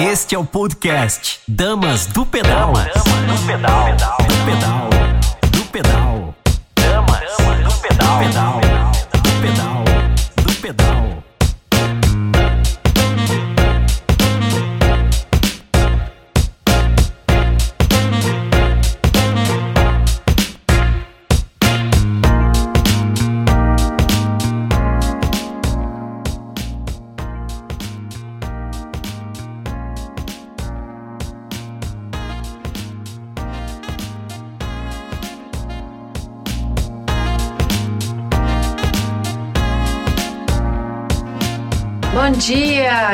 Este é o podcast Damas do Pedal. Damas do Pedal. Do pedal. Do pedal. Damas do Pedal. Pedal. Do pedal. Do pedal.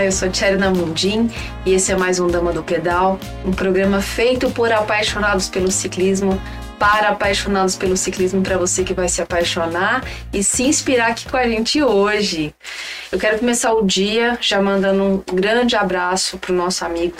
Eu sou Thierry Namundim e esse é mais um Dama do Pedal, um programa feito por apaixonados pelo ciclismo, para apaixonados pelo ciclismo, para você que vai se apaixonar e se inspirar aqui com a gente hoje. Eu quero começar o dia já mandando um grande abraço para o nosso amigo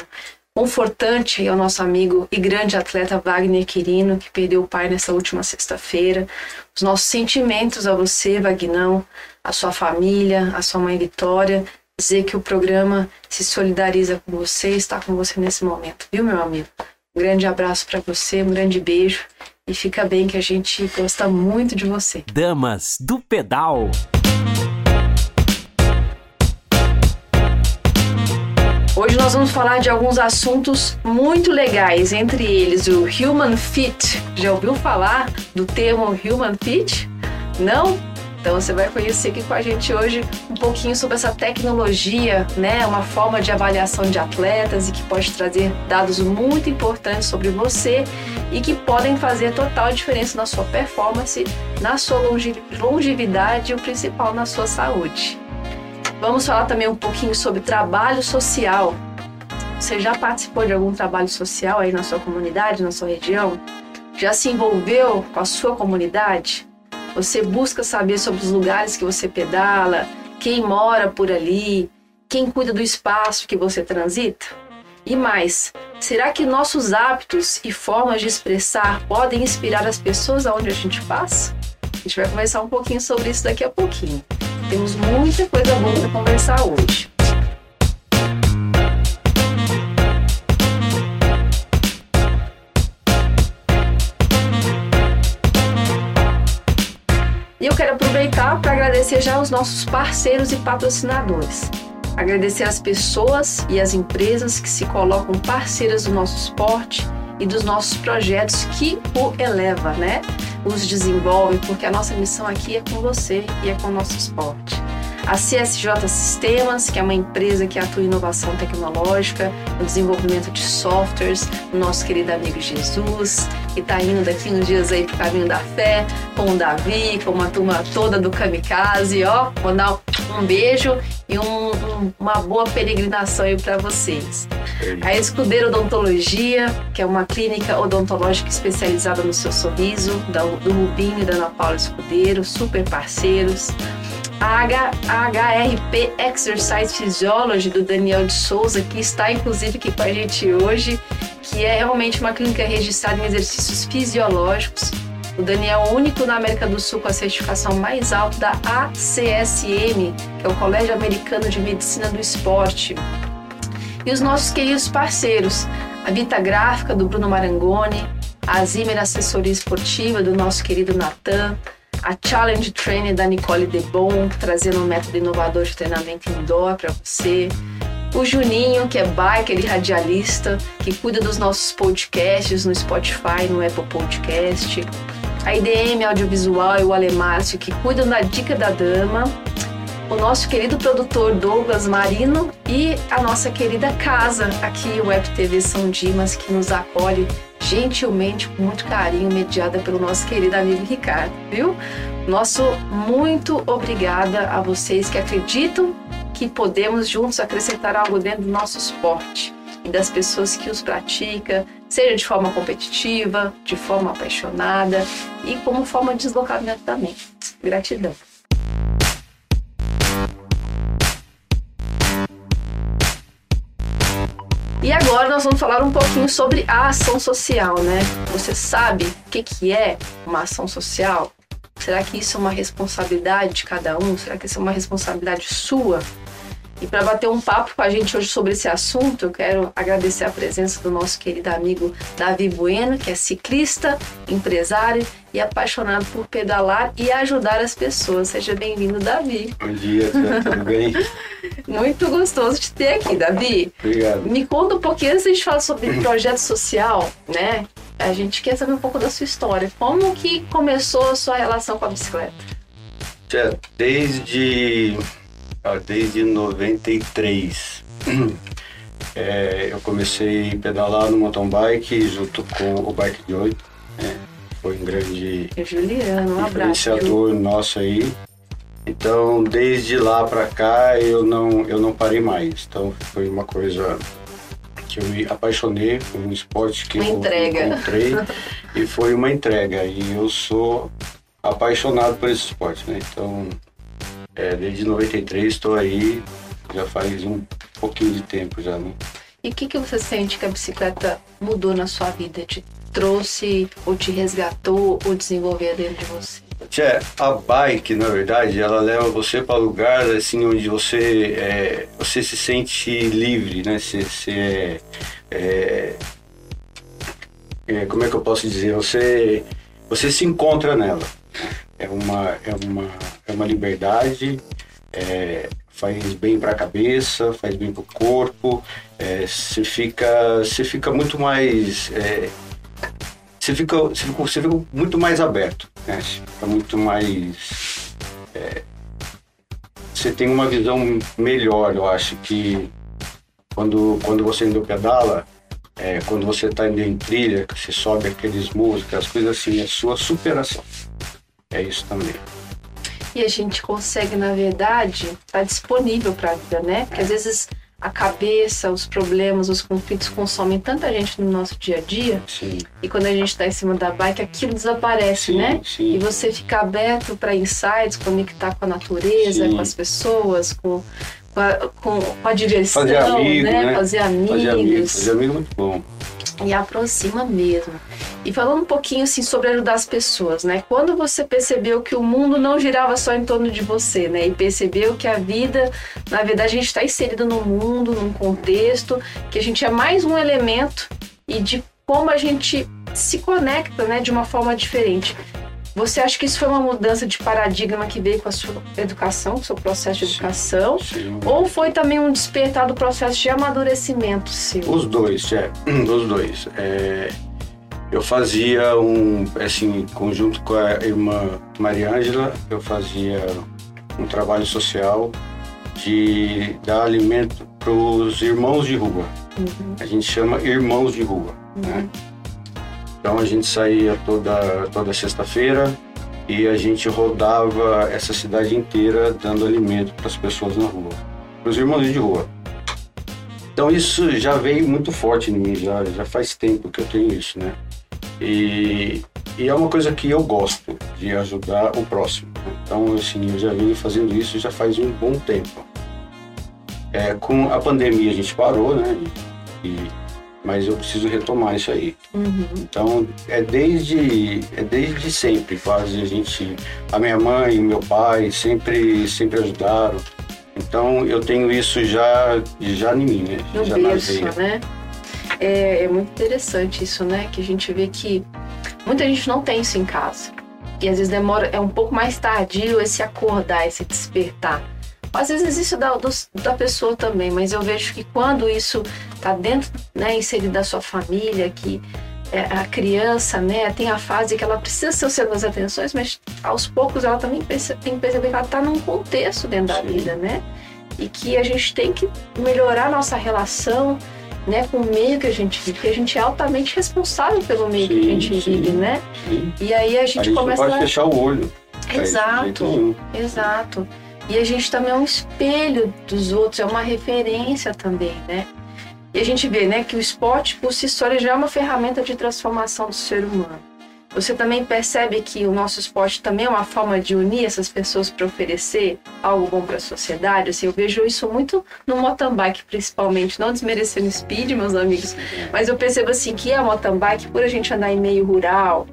confortante ao nosso amigo e grande atleta Wagner Quirino, que perdeu o pai nessa última sexta-feira. Os nossos sentimentos a você, Vagnão, a sua família, a sua mãe Vitória, dizer que o programa se solidariza com você, está com você nesse momento, viu, meu amigo? Um grande abraço para você, um grande beijo e fica bem que a gente gosta muito de você. Damas do Pedal. Hoje nós vamos falar de alguns assuntos muito legais, entre eles o Human Fit. Já ouviu falar do termo Human Fit? Não? Então você vai conhecer aqui com a gente hoje um pouquinho sobre essa tecnologia, né? Uma forma de avaliação de atletas e que pode trazer dados muito importantes sobre você e que podem fazer total diferença na sua performance, na sua longe- longevidade e o principal na sua saúde. Vamos falar também um pouquinho sobre trabalho social. Você já participou de algum trabalho social aí na sua comunidade, na sua região? Já se envolveu com a sua comunidade? Você busca saber sobre os lugares que você pedala, quem mora por ali, quem cuida do espaço que você transita? E mais, será que nossos hábitos e formas de expressar podem inspirar as pessoas aonde a gente passa? A gente vai conversar um pouquinho sobre isso daqui a pouquinho. Temos muita coisa boa para conversar hoje. Aproveitar para agradecer já os nossos parceiros e patrocinadores. Agradecer as pessoas e as empresas que se colocam parceiras do nosso esporte e dos nossos projetos que o eleva, né? Os desenvolve, porque a nossa missão aqui é com você e é com o nosso esporte. A CSJ Sistemas, que é uma empresa que atua em inovação tecnológica, no desenvolvimento de softwares, o nosso querido amigo Jesus, que está indo daqui uns dias aí pro caminho da fé, com o Davi, com uma turma toda do Kamikaze, ó, vou dar um beijo e um- um- uma boa peregrinação aí para vocês. A Escudeiro Odontologia, que é uma clínica odontológica especializada no seu sorriso, do Rubinho e da Ana Paula Escudeiro, super parceiros. A HRP Exercise Physiology do Daniel de Souza, que está inclusive aqui com a gente hoje, que é realmente uma clínica registrada em exercícios fisiológicos. O Daniel é o único na América do Sul com a certificação mais alta da ACSM, que é o Colégio Americano de Medicina do Esporte. E os nossos queridos parceiros, a Vita Gráfica do Bruno Marangoni, a Zimmer Assessoria Esportiva do nosso querido Natan, a Challenge Training da Nicole Debon, trazendo um método inovador de treinamento indoor para você. O Juninho, que é biker e radialista, que cuida dos nossos podcasts no Spotify, no Apple Podcast. A IDM Audiovisual e o Alemárcio, que cuidam da Dica da Dama o nosso querido produtor Douglas Marino e a nossa querida casa aqui, Web TV São Dimas, que nos acolhe gentilmente, com muito carinho, mediada pelo nosso querido amigo Ricardo, viu? Nosso muito obrigada a vocês que acreditam que podemos juntos acrescentar algo dentro do nosso esporte e das pessoas que os praticam, seja de forma competitiva, de forma apaixonada e como forma de deslocamento também. Gratidão. E agora nós vamos falar um pouquinho sobre a ação social, né? Você sabe o que, que é uma ação social? Será que isso é uma responsabilidade de cada um? Será que isso é uma responsabilidade sua? E para bater um papo com a gente hoje sobre esse assunto, eu quero agradecer a presença do nosso querido amigo Davi Bueno, que é ciclista, empresário e apaixonado por pedalar e ajudar as pessoas. Seja bem-vindo, Davi. Bom dia, tudo bem? Muito gostoso te ter aqui, Davi. Obrigado. Me conta um pouquinho antes de a gente falar sobre projeto social, né? A gente quer saber um pouco da sua história. Como que começou a sua relação com a bicicleta? Desde, desde 93, é, eu comecei a pedalar no mountain bike junto com o Bike de 8. né? Foi um grande E Juliano, um abraço. Influenciador nosso aí. Então, desde lá pra cá, eu não, eu não parei mais. Então, foi uma coisa que eu me apaixonei, foi um esporte que Uma eu entrega. encontrei e foi uma entrega. E eu sou apaixonado por esse esporte, né? Então, é, desde 93 estou aí, já faz um pouquinho de tempo já, né? E o que, que você sente que a bicicleta mudou na sua vida? Te trouxe, ou te resgatou, ou desenvolveu dentro de você? Tchê, a bike, na verdade, ela leva você para lugares assim onde você é, você se sente livre, né? Você, você é, é, é, como é que eu posso dizer? Você você se encontra nela. É uma é uma é uma liberdade. é, faz bem para a cabeça, faz bem para o corpo. é, Você fica você fica muito mais é, você fica, você fica, fica muito mais aberto, né? Fica muito mais. é, você tem uma visão melhor, eu acho que quando, quando você ainda pedala, é, quando você está indo em trilha, que você sobe aqueles morros, aquelas coisas assim, é sua superação. É isso também. E a gente consegue, na verdade, estar disponível para a vida, né? Porque às vezes a cabeça, os problemas, os conflitos consomem tanta gente no nosso dia a dia. Sim. E quando a gente está em cima da bike, aquilo desaparece, Sim, né? sim. E você fica aberto para insights, conectar com a natureza, com as pessoas, com, com, a, com, a diversão, Fazer amigo, né? Fazer amigos. Fazer amigos, fazer amigo é muito bom. E aproxima mesmo. E falando um pouquinho assim sobre ajudar as pessoas, né? Quando você percebeu que o mundo não girava só em torno de você, né? E percebeu que a vida, na verdade, a gente está inserido no mundo, num contexto, que a gente é mais um elemento e de como a gente se conecta, né? De uma forma diferente. Você acha que isso foi uma mudança de paradigma que veio com a sua educação, com o seu processo de educação? Sim. Ou foi também um despertar do processo de amadurecimento seu? Os dois, é, os dois. É, eu fazia um, assim, conjunto com a irmã Maria Ângela, eu fazia um trabalho social de dar alimento para os irmãos de rua. Uhum. A gente chama irmãos de rua. Né? Então a gente saía toda, toda sexta-feira e a gente rodava essa cidade inteira dando alimento para as pessoas na rua, para os irmãos de rua. Então isso já veio muito forte em mim, já, já faz tempo que eu tenho isso, né? E, e é uma coisa que eu gosto, de ajudar o próximo. né? Então, assim, eu já venho fazendo isso já faz um bom tempo. É, com a pandemia a gente parou, né? E, mas eu preciso retomar isso aí. Uhum. Então, é desde, é desde sempre, quase, a gente... A minha mãe meu pai sempre, sempre ajudaram. Então, eu tenho isso já, já em mim, né? no já na berço, né? É, é muito interessante isso, né? Que a gente vê que muita gente não tem isso em casa. E às vezes demora, é um pouco mais tardio esse acordar, esse despertar. Às vezes isso da, dos- da pessoa também, mas eu vejo que quando isso tá dentro, né, inserido da sua família, que é, a criança, né, tem a fase que ela precisa ser segundas atenções, mas aos poucos ela também tem que perceber que ela tá num contexto dentro da Sim. vida, né? E que a gente tem que melhorar nossa relação, né, com o meio que a gente vive, porque a gente é altamente responsável pelo meio que a Sim, gente sim. vive, né? Sim. E aí a A gente, gente não começa pode a... fechar o olho. Exato. Exato. E a gente também é um espelho dos outros, é uma referência também, né? E a gente vê, né, que o esporte por si só já é uma ferramenta de transformação do ser humano. Você também percebe que o nosso esporte também é uma forma de unir essas pessoas para oferecer algo bom para a sociedade. Assim, eu vejo isso muito no mountain bike, principalmente, não desmerecendo speed, meus amigos, mas eu percebo assim que a mountain bike, por a gente andar em meio rural,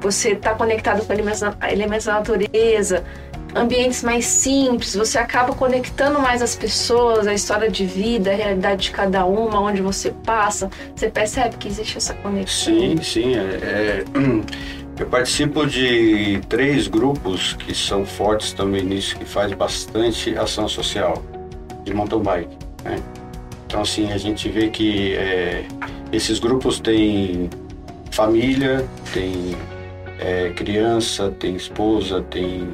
você tá conectado com elementos, elementos da natureza, ambientes mais simples, você acaba conectando mais as pessoas, a história de vida, a realidade de cada uma, onde você passa, você percebe que existe essa conexão. Sim, sim. É, é, eu participo de três grupos que são fortes também nisso, que faz bastante ação social de mountain bike. Né? Então, assim, a gente vê que é, esses grupos têm família, tem é, criança, tem esposa, tem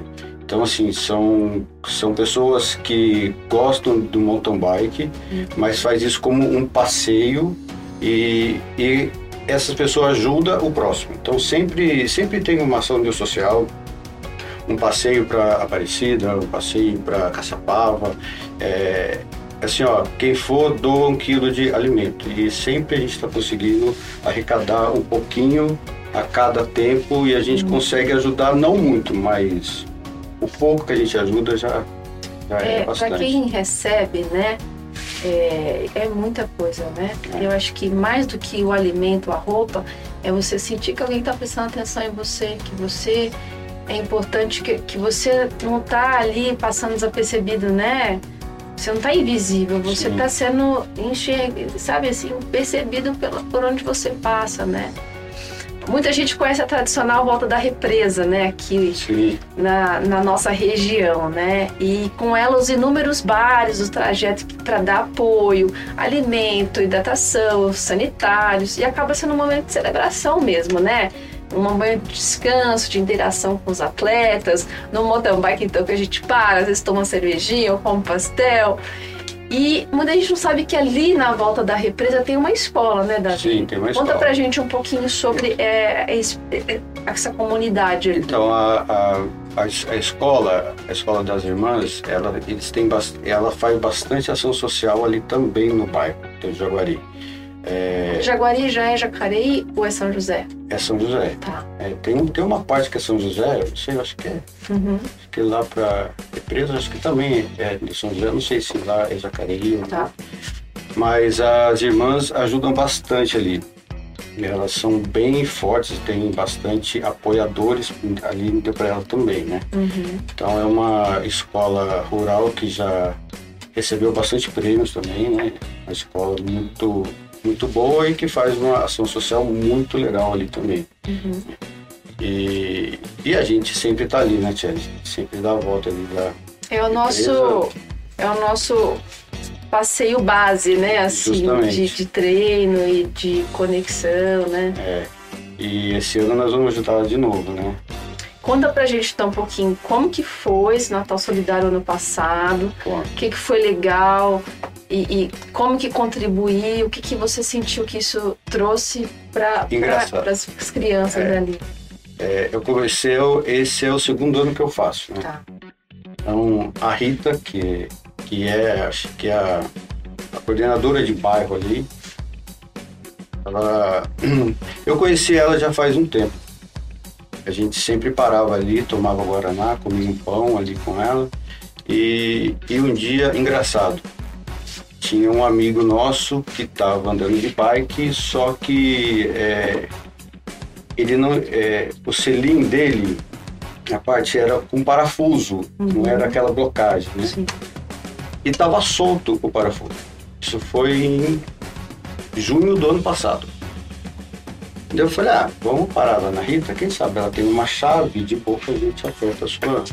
então, assim, são, são pessoas que gostam do mountain bike, mas faz isso como um passeio e, e essas pessoas ajudam o próximo. Então, sempre, sempre tem uma ação de social, um passeio para Aparecida, um passeio para Caçapava. É, assim, ó, quem for doa um quilo de alimento e sempre a gente está conseguindo arrecadar um pouquinho a cada tempo e a gente consegue ajudar, não muito, mas o pouco que a gente ajuda já, já é, É, bastante. para quem recebe, né? É, é muita coisa, né? É. Eu acho que mais do que o alimento, a roupa, é você sentir que alguém está prestando atenção em você, que você é importante, que, que você não está ali passando desapercebido, né? Você não está invisível, você está sendo enxergado, sabe assim, percebido pela, por onde você passa, né? Muita gente conhece a tradicional volta da represa, né? Aqui Sim, na, na nossa região, né? E com ela os inúmeros bares, os trajetos para dar apoio, alimento, hidratação, sanitários, e acaba sendo um momento de celebração mesmo, né? Um momento de descanso, de interação com os atletas, no mountain bike então que a gente para, às vezes toma uma cervejinha ou come pastel. E muita gente não sabe que ali na volta da represa tem uma escola, né, Davi? sim, tem uma Conta escola. pra gente um pouquinho sobre é, é, essa comunidade ali. Então a, a, a, a escola, a escola das irmãs, ela, eles têm ela faz bastante ação social ali também no bairro do Jaguari. É, Jaguari já é Jacareí ou é São José? é São José. Tá. É, tem, tem uma parte que é São José, eu não sei, eu acho que é, Uhum. Lá para Represa, acho que também é de São José, não sei se lá é Jacareí ou. Tá. Mas as irmãs ajudam bastante ali. Elas são bem fortes, tem bastante apoiadores ali para ela também, né? Uhum. Então é uma escola rural que já recebeu bastante prêmios também, né? Uma escola muito, muito boa e que faz uma ação social muito legal ali também. Uhum. E, e a gente sempre tá ali, né, Tia? A gente sempre dá a volta ali lá. É o nosso é o nosso passeio base, né? Assim, de, de treino e de conexão, né? É. E esse ano nós vamos ela de novo, né? Conta pra gente então um pouquinho como que foi esse Natal Solidário ano passado, o que, que foi legal e, e como que contribuiu, o que, que você sentiu que isso trouxe para Engraçado. as crianças É. ali. É, eu comecei, esse é o segundo ano que eu faço, né? Tá. Então, a Rita, que, que é, acho que é a, a coordenadora de bairro ali, ela, eu conheci ela já faz um tempo. A gente sempre parava ali, tomava Guaraná, comia um pão ali com ela. E, e um dia, engraçado, tinha um amigo nosso que estava andando de bike, só que é, ele não, é, o selim dele, a parte era com parafuso, não era aquela blocagem, né? Sim. E estava solto o parafuso. Isso foi em junho do ano passado. Daí eu falei, ah, vamos parar lá na Rita, quem sabe ela tem uma chave de boca, a gente aperta a sua,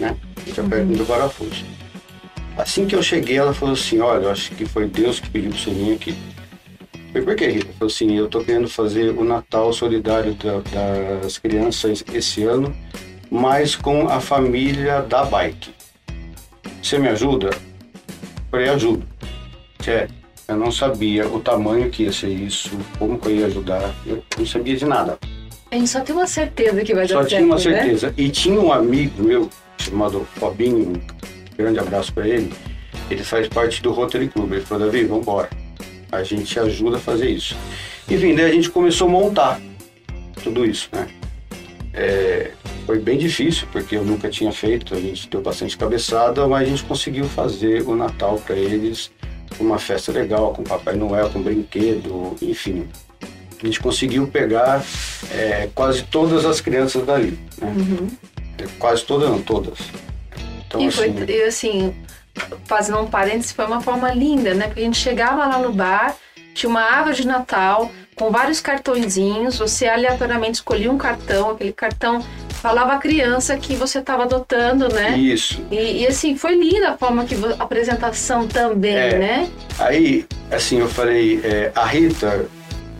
né? A gente aperta no parafuso. Assim que eu cheguei, ela falou assim, olha, eu acho que foi Deus que pediu você vir aqui. Falei, por que, Rita? Falou assim, eu tô querendo fazer o Natal solidário da- das crianças esse ano, mas com a família da bike. Você me ajuda? Falei, ajudo. É, eu não sabia o tamanho que ia ser isso, como que eu ia ajudar, eu não sabia de nada. A gente só tem uma certeza que vai Só dar certo, tinha uma né? certeza. E tinha um amigo meu, chamado Fabinho, um grande abraço para ele, ele faz parte do Rotary Club. Ele falou, Davi, vamos embora. A gente ajuda a fazer isso. Enfim, daí a gente começou a montar tudo isso, né? É, foi bem difícil, porque eu nunca tinha feito, a gente deu bastante cabeçada, mas a gente conseguiu fazer o Natal para eles, uma festa legal, com Papai Noel, com brinquedo, enfim. A gente conseguiu pegar é, quase todas as crianças dali. Né? Uhum. Quase todas, não, todas. Então, e foi, assim, e assim, fazendo um parênteses, foi uma forma linda, né? Porque a gente chegava lá no bar, tinha uma árvore de Natal com vários cartõezinhos, você aleatoriamente escolhia um cartão, aquele cartão falava a criança que você estava adotando, né? isso. E, e, assim, foi linda a forma que a apresentação também, É. né? Aí, assim, eu falei, é, a Rita,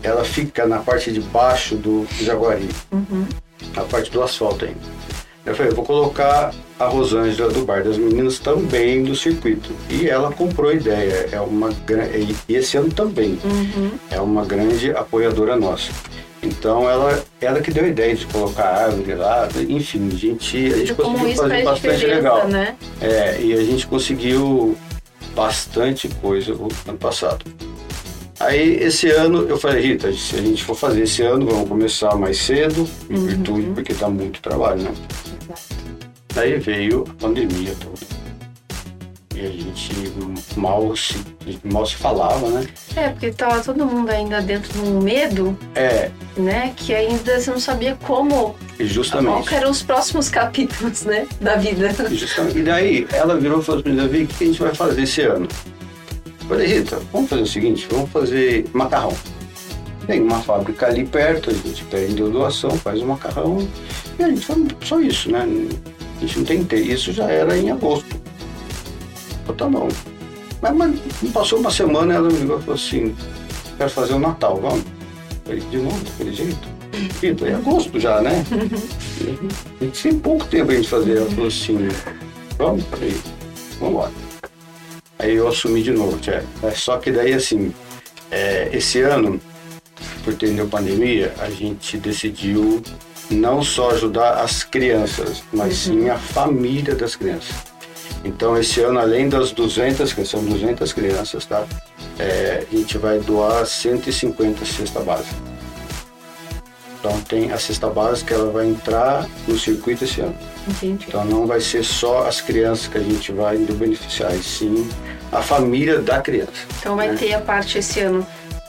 ela fica na parte de baixo do Jaguari, Uhum. na parte do asfalto ainda. Eu falei, eu vou colocar a Rosângela do bar das meninas também do circuito. E ela comprou a ideia. É uma e esse ano também Uhum. é uma grande apoiadora nossa. Então ela, ela que deu a ideia de colocar árvore lá, enfim, a gente, a gente Como conseguiu fazer faz bastante legal. né? É, e a gente conseguiu bastante coisa o ano passado. Aí esse ano eu falei, Rita, se a gente for fazer esse ano, vamos começar mais cedo, em Uhum. virtude, porque tá muito trabalho, né? Daí veio a pandemia toda. E a gente mal se, mal se falava, né? É, porque tava todo mundo ainda dentro de um medo, É, né? Que ainda você não sabia como, e qual justamente. que eram os próximos capítulos, né? Da vida. E justamente- E daí ela virou e falou assim, Davi, o que a gente vai fazer esse ano? Eu falei, Rita, vamos fazer o seguinte, vamos fazer macarrão. Tem uma fábrica ali perto, a gente pede doação, faz o macarrão e a gente só isso, né? A gente não tem inteiro. Isso já era em agosto. Eu, tá bom. Mas, mas passou uma semana ela me ligou e falou assim, quero fazer o Natal, vamos? Falei, de novo, daquele jeito? É agosto já, né? A gente tem pouco tempo a gente fazer. Ela falou assim, vamos? Falei, vamos embora. Aí eu assumi de novo. É, Só que daí, assim, é, esse ano, por ter pandemia, a gente decidiu não só ajudar as crianças, mas sim a família das crianças. Então, esse ano, além das 200, que são 200 crianças, tá? É, a gente vai doar 150 cesta básica. Então, tem a cesta básica, ela vai entrar no circuito esse ano. Entendi. Então não vai ser só as crianças que a gente vai beneficiar, e sim a família da criança. Então vai né? ter a parte esse ano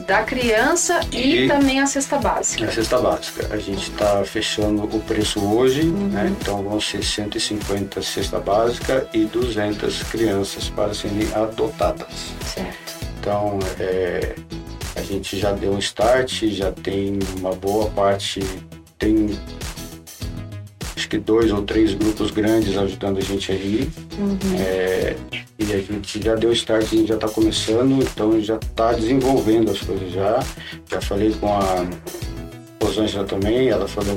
da criança e, E- também a cesta básica. A cesta básica. A gente está fechando o preço hoje, Uhum. né? então vão ser 150 cesta básica e 200 crianças para serem adotadas. Certo. Então é, a gente já deu um start, já tem uma boa parte, tem acho que dois ou três grupos grandes ajudando a gente aí. Uhum. É, e a gente já deu start, a gente já está começando, então já está desenvolvendo as coisas já. Já falei com a Rosângela também, ela falou,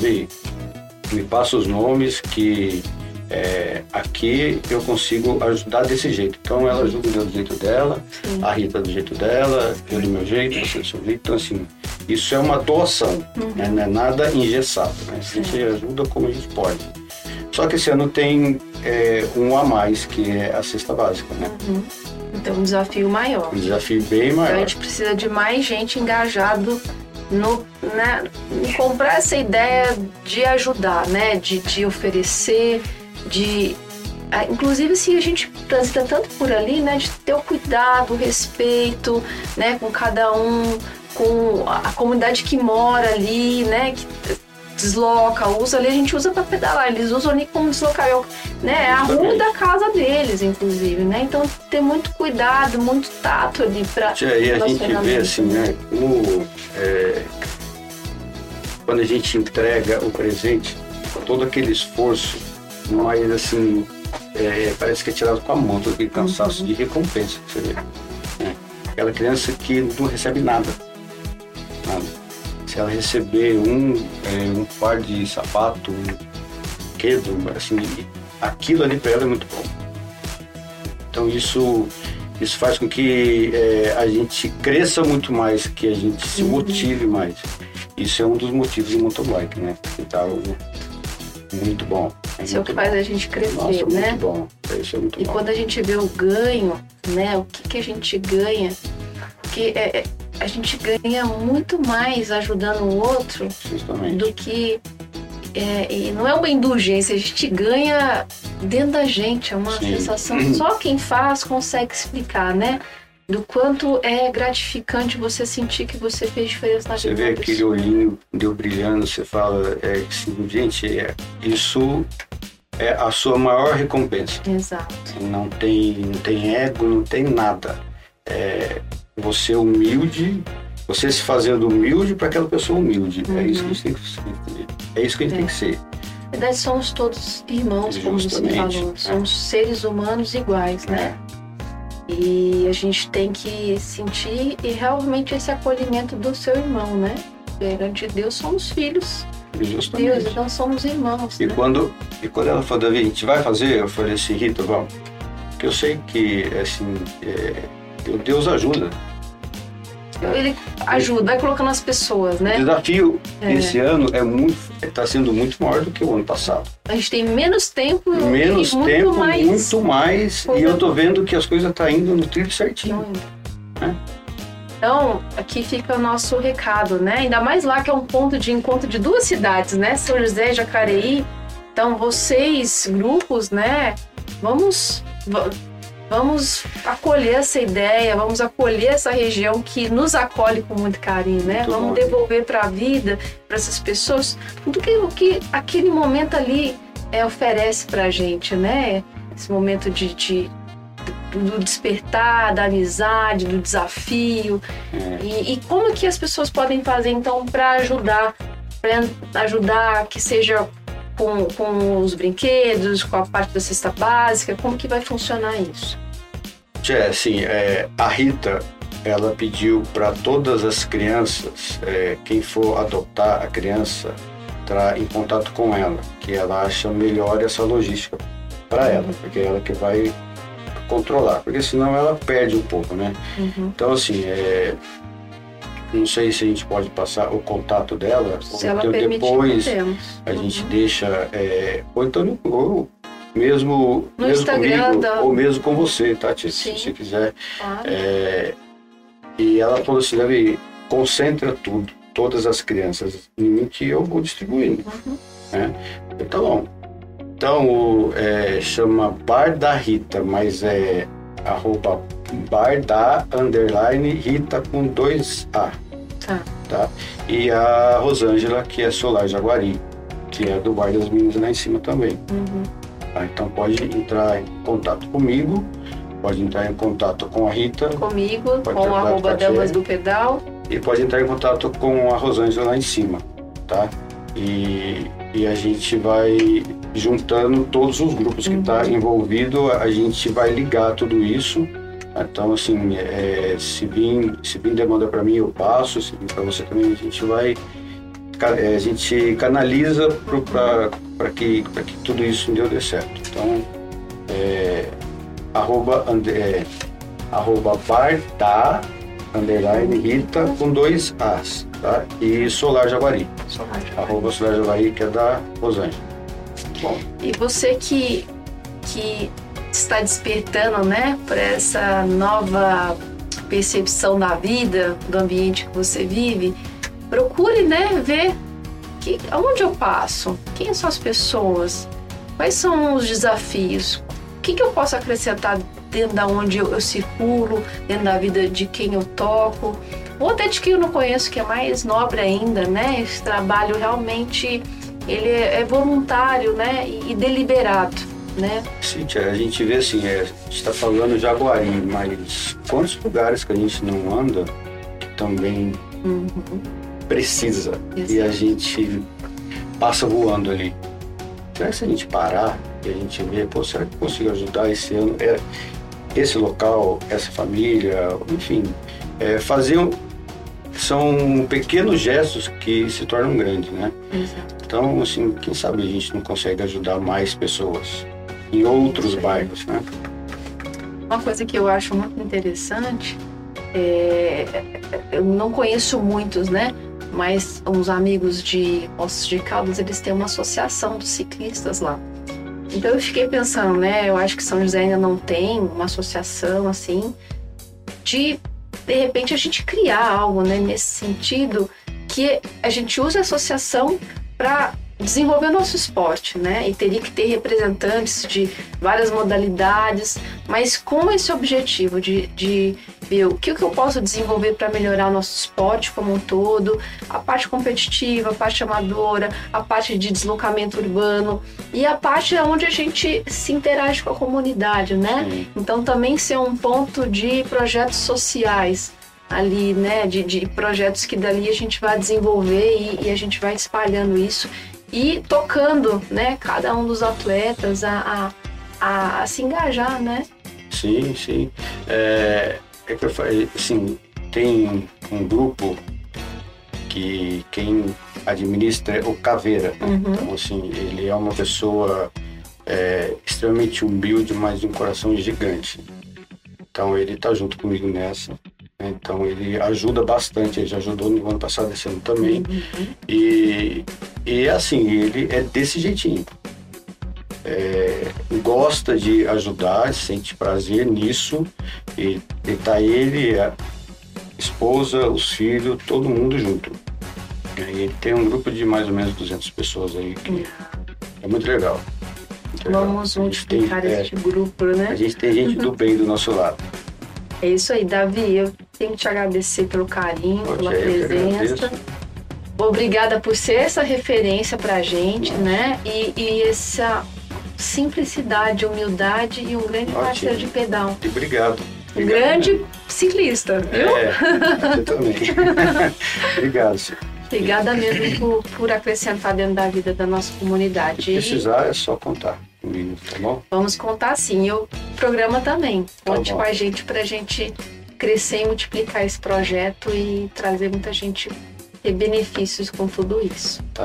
me passa os nomes que é, aqui eu consigo ajudar desse jeito. Então ela ajuda do jeito dela, Sim. a Rita do jeito dela, eu do meu jeito, você do seu jeito. Então assim, isso é uma doação, né? não é nada engessado. Né? A gente ajuda como a gente pode. Só que esse ano tem é, um a mais, que é a cesta básica, né? Então um desafio maior. Um desafio bem Então a maior. gente precisa de mais gente engajado no, né, em comprar essa ideia de ajudar, né? De, de oferecer, de. ah, Inclusive, se a gente transita tanto por ali, né? De ter o cuidado, o respeito, né? Com cada um, com a, comunidade que mora ali, né? Que desloca, usa ali, a gente usa para pedalar, eles usam ali como deslocar, né? É a rua da casa deles, inclusive, né? Então ter muito cuidado, muito tato ali para E aí a gente vê assim, né? Como é, quando a gente entrega o presente, todo aquele esforço, mas assim, é, parece que é tirado com a mão, todo aquele cansaço de recompensa que você vê. né? Aquela criança que não recebe nada. nada. Se ela receber um, é, um par de sapato, um quedo, assim, aquilo ali para ela é muito bom. Então isso, isso faz com que é, a gente cresça muito mais, que a gente se motive mais. Isso é um dos motivos do mountain bike, né? Então, muito bom. Isso é o que faz a gente crescer, Nossa, né? bom. Isso é muito E bom. quando a gente vê o ganho, né? O que, que a gente ganha? Porque é, é- a gente ganha muito mais ajudando o outro Justamente. do que. é, e não é uma indulgência, a gente ganha dentro da gente, é uma Sim. sensação. Só quem faz consegue explicar, né? Do quanto é gratificante você sentir que você fez diferença na Você vida vê da aquele olhinho deu brilhando, você fala, é, gente, é, isso é a sua maior recompensa. Exato. Não tem, não tem ego, não tem nada. É você humilde, você se fazendo humilde para aquela pessoa humilde. É isso que a gente tem que ser. É isso que a gente É. tem que ser. Na verdade, somos todos irmãos, como você Justamente, falou. é. Somos seres humanos iguais, né? E a gente tem que sentir e realmente esse acolhimento do seu irmão, né? Perante Deus, somos filhos de Deus, Justamente. então somos irmãos. E né? quando, e quando ela falou, Davi, a gente vai fazer? Eu falei assim, Rita, vamos. Porque eu sei que, assim, é, Deus ajuda. Ele ajuda, vai colocando as pessoas, O né? desafio É. esse ano é muito, está sendo muito maior do que o ano passado. A gente tem menos tempo Menos e muito tempo, mais. muito mais. E eu tô vendo que as coisas estão indo no trilho certinho. Não. Então, aqui fica o nosso recado, né? Ainda mais lá que é um ponto de encontro de duas cidades, né? São José e Jacareí. Então, vocês, grupos, né? Vamos, va- vamos acolher essa ideia, vamos acolher essa região que nos acolhe com muito carinho, né? Muito vamos bom. devolver para a vida, para essas pessoas, tudo que, o que aquele momento ali é, oferece para a gente, né? Esse momento de, de do despertar, da amizade, do desafio. É. E, e como que as pessoas podem fazer então para ajudar, para ajudar que seja com, com os brinquedos, com a parte da cesta básica, como que vai funcionar isso? É, assim, é, a Rita, ela pediu para todas as crianças, é, quem for adotar a criança, entrar em contato com ela, que ela acha melhor essa logística para ela, porque é ela que vai controlar, porque senão ela perde um pouco, né? Uhum. Então, assim, é, não sei se a gente pode passar o contato dela, Se ela ou então depois a gente Uhum. deixa, é, ou então, ou mesmo, No mesmo comigo, da- ou mesmo com você, Tati, Sim. se você quiser. Claro. É, e ela falou assim, Davi, concentra tudo, todas as crianças em mim que eu vou distribuindo. Uhum. Então, bom. Então, o, é, chama Bar da Rita, mas é arroba bar da underline Rita com dois A. Tá. Tá? E a Rosângela, que é Solar Jaguari, que é do Bar das Meninas lá em cima também. Uhum. tá? Então pode entrar em contato comigo, pode entrar em contato com a Rita Comigo, com o arroba a Damas do Pedal. e pode entrar em contato com a Rosângela lá em cima, tá? E, e a gente vai juntando todos os grupos que está envolvido, a gente vai ligar tudo isso. Então, assim, é, se vir, se vir demanda para mim, eu passo, se vir para você também, a gente vai. é, a gente canaliza para que, pra que tudo isso entendeu, dê certo. Então, é, arroba, ande- é, arroba underline Rita com dois As, tá? E Solar Jaguari, arroba Solar Jaguari, que é da Rosângela. Bom, E você que, que está despertando, né, para essa nova percepção da vida, do ambiente que você vive, procure, né, ver que, aonde eu passo, quem são as pessoas, quais são os desafios, o que, que eu posso acrescentar dentro da onde eu, eu circulo, dentro da vida de quem eu toco, ou até de quem eu não conheço, que é mais nobre ainda, né? Esse trabalho realmente ele é, é voluntário, né? E, e deliberado, né? Cíntia, a gente vê assim, é, a gente está falando Jaguari, mas quantos lugares que a gente não anda que também Uhum. precisa e a Exato. gente passa voando ali. Será que se a gente parar e a gente ver, pô, será que consigo ajudar esse ano? É, esse local, essa família, enfim, é, fazer um, são pequenos gestos que se tornam grandes, né? Exato. Então, assim, quem sabe a gente não consegue ajudar mais pessoas em outros bairros, né? Uma coisa que eu acho muito interessante é, eu não conheço muitos, né? Mas uns amigos de Poços de Caldas, eles têm uma associação dos ciclistas lá. Então eu fiquei pensando, né? Eu acho que São José ainda não tem uma associação assim de de repente a gente criar algo, né? Nesse sentido que a gente use a associação para desenvolver o nosso esporte, né? E teria que ter representantes de várias modalidades, mas com esse objetivo de, de ver o que, que eu posso desenvolver para melhorar o nosso esporte como um todo, a parte competitiva, a parte amadora, a parte de deslocamento urbano e a parte onde a gente se interage com a comunidade, né? Sim. Então também ser um ponto de projetos sociais ali, né? De, de projetos que dali a gente vai desenvolver e, e a gente vai espalhando isso e tocando, né? Cada um dos atletas a, a, a, a se engajar, né? Sim, sim. É, é que eu falei, assim, tem um grupo que quem administra é o Caveira. Uhum. Então, assim, ele é uma pessoa é, extremamente humilde, mas de um coração gigante. Então, ele tá junto comigo nessa. né? Então, ele ajuda bastante. Ele já ajudou no ano passado, esse ano também. E, e, assim, ele é desse jeitinho. É, gosta de ajudar, sente prazer nisso. E, e tá ele, a esposa, os filhos, todo mundo junto. E ele tem um grupo de mais ou menos 200 pessoas aí que é muito legal. Muito. Vamos gente tem- multiplicar é, este grupo, né? A gente tem gente do bem do nosso lado. É isso aí, Davi. Eu tenho que te agradecer pelo carinho, pela presença. Obrigada por ser essa referência pra gente, né? E, e essa simplicidade, humildade e um grande Ótimo. parceiro de pedal. Obrigado. Um Obrigado grande ciclista, mesmo. viu? É, você também. obrigado. senhor. Obrigada mesmo por, por acrescentar dentro da vida da nossa comunidade. Se precisar, é só contar comigo, tá bom? vamos contar sim. E o programa também. Tá Conte bom. com a gente pra gente crescer e multiplicar esse projeto e trazer muita gente ter benefícios com tudo isso. Tá.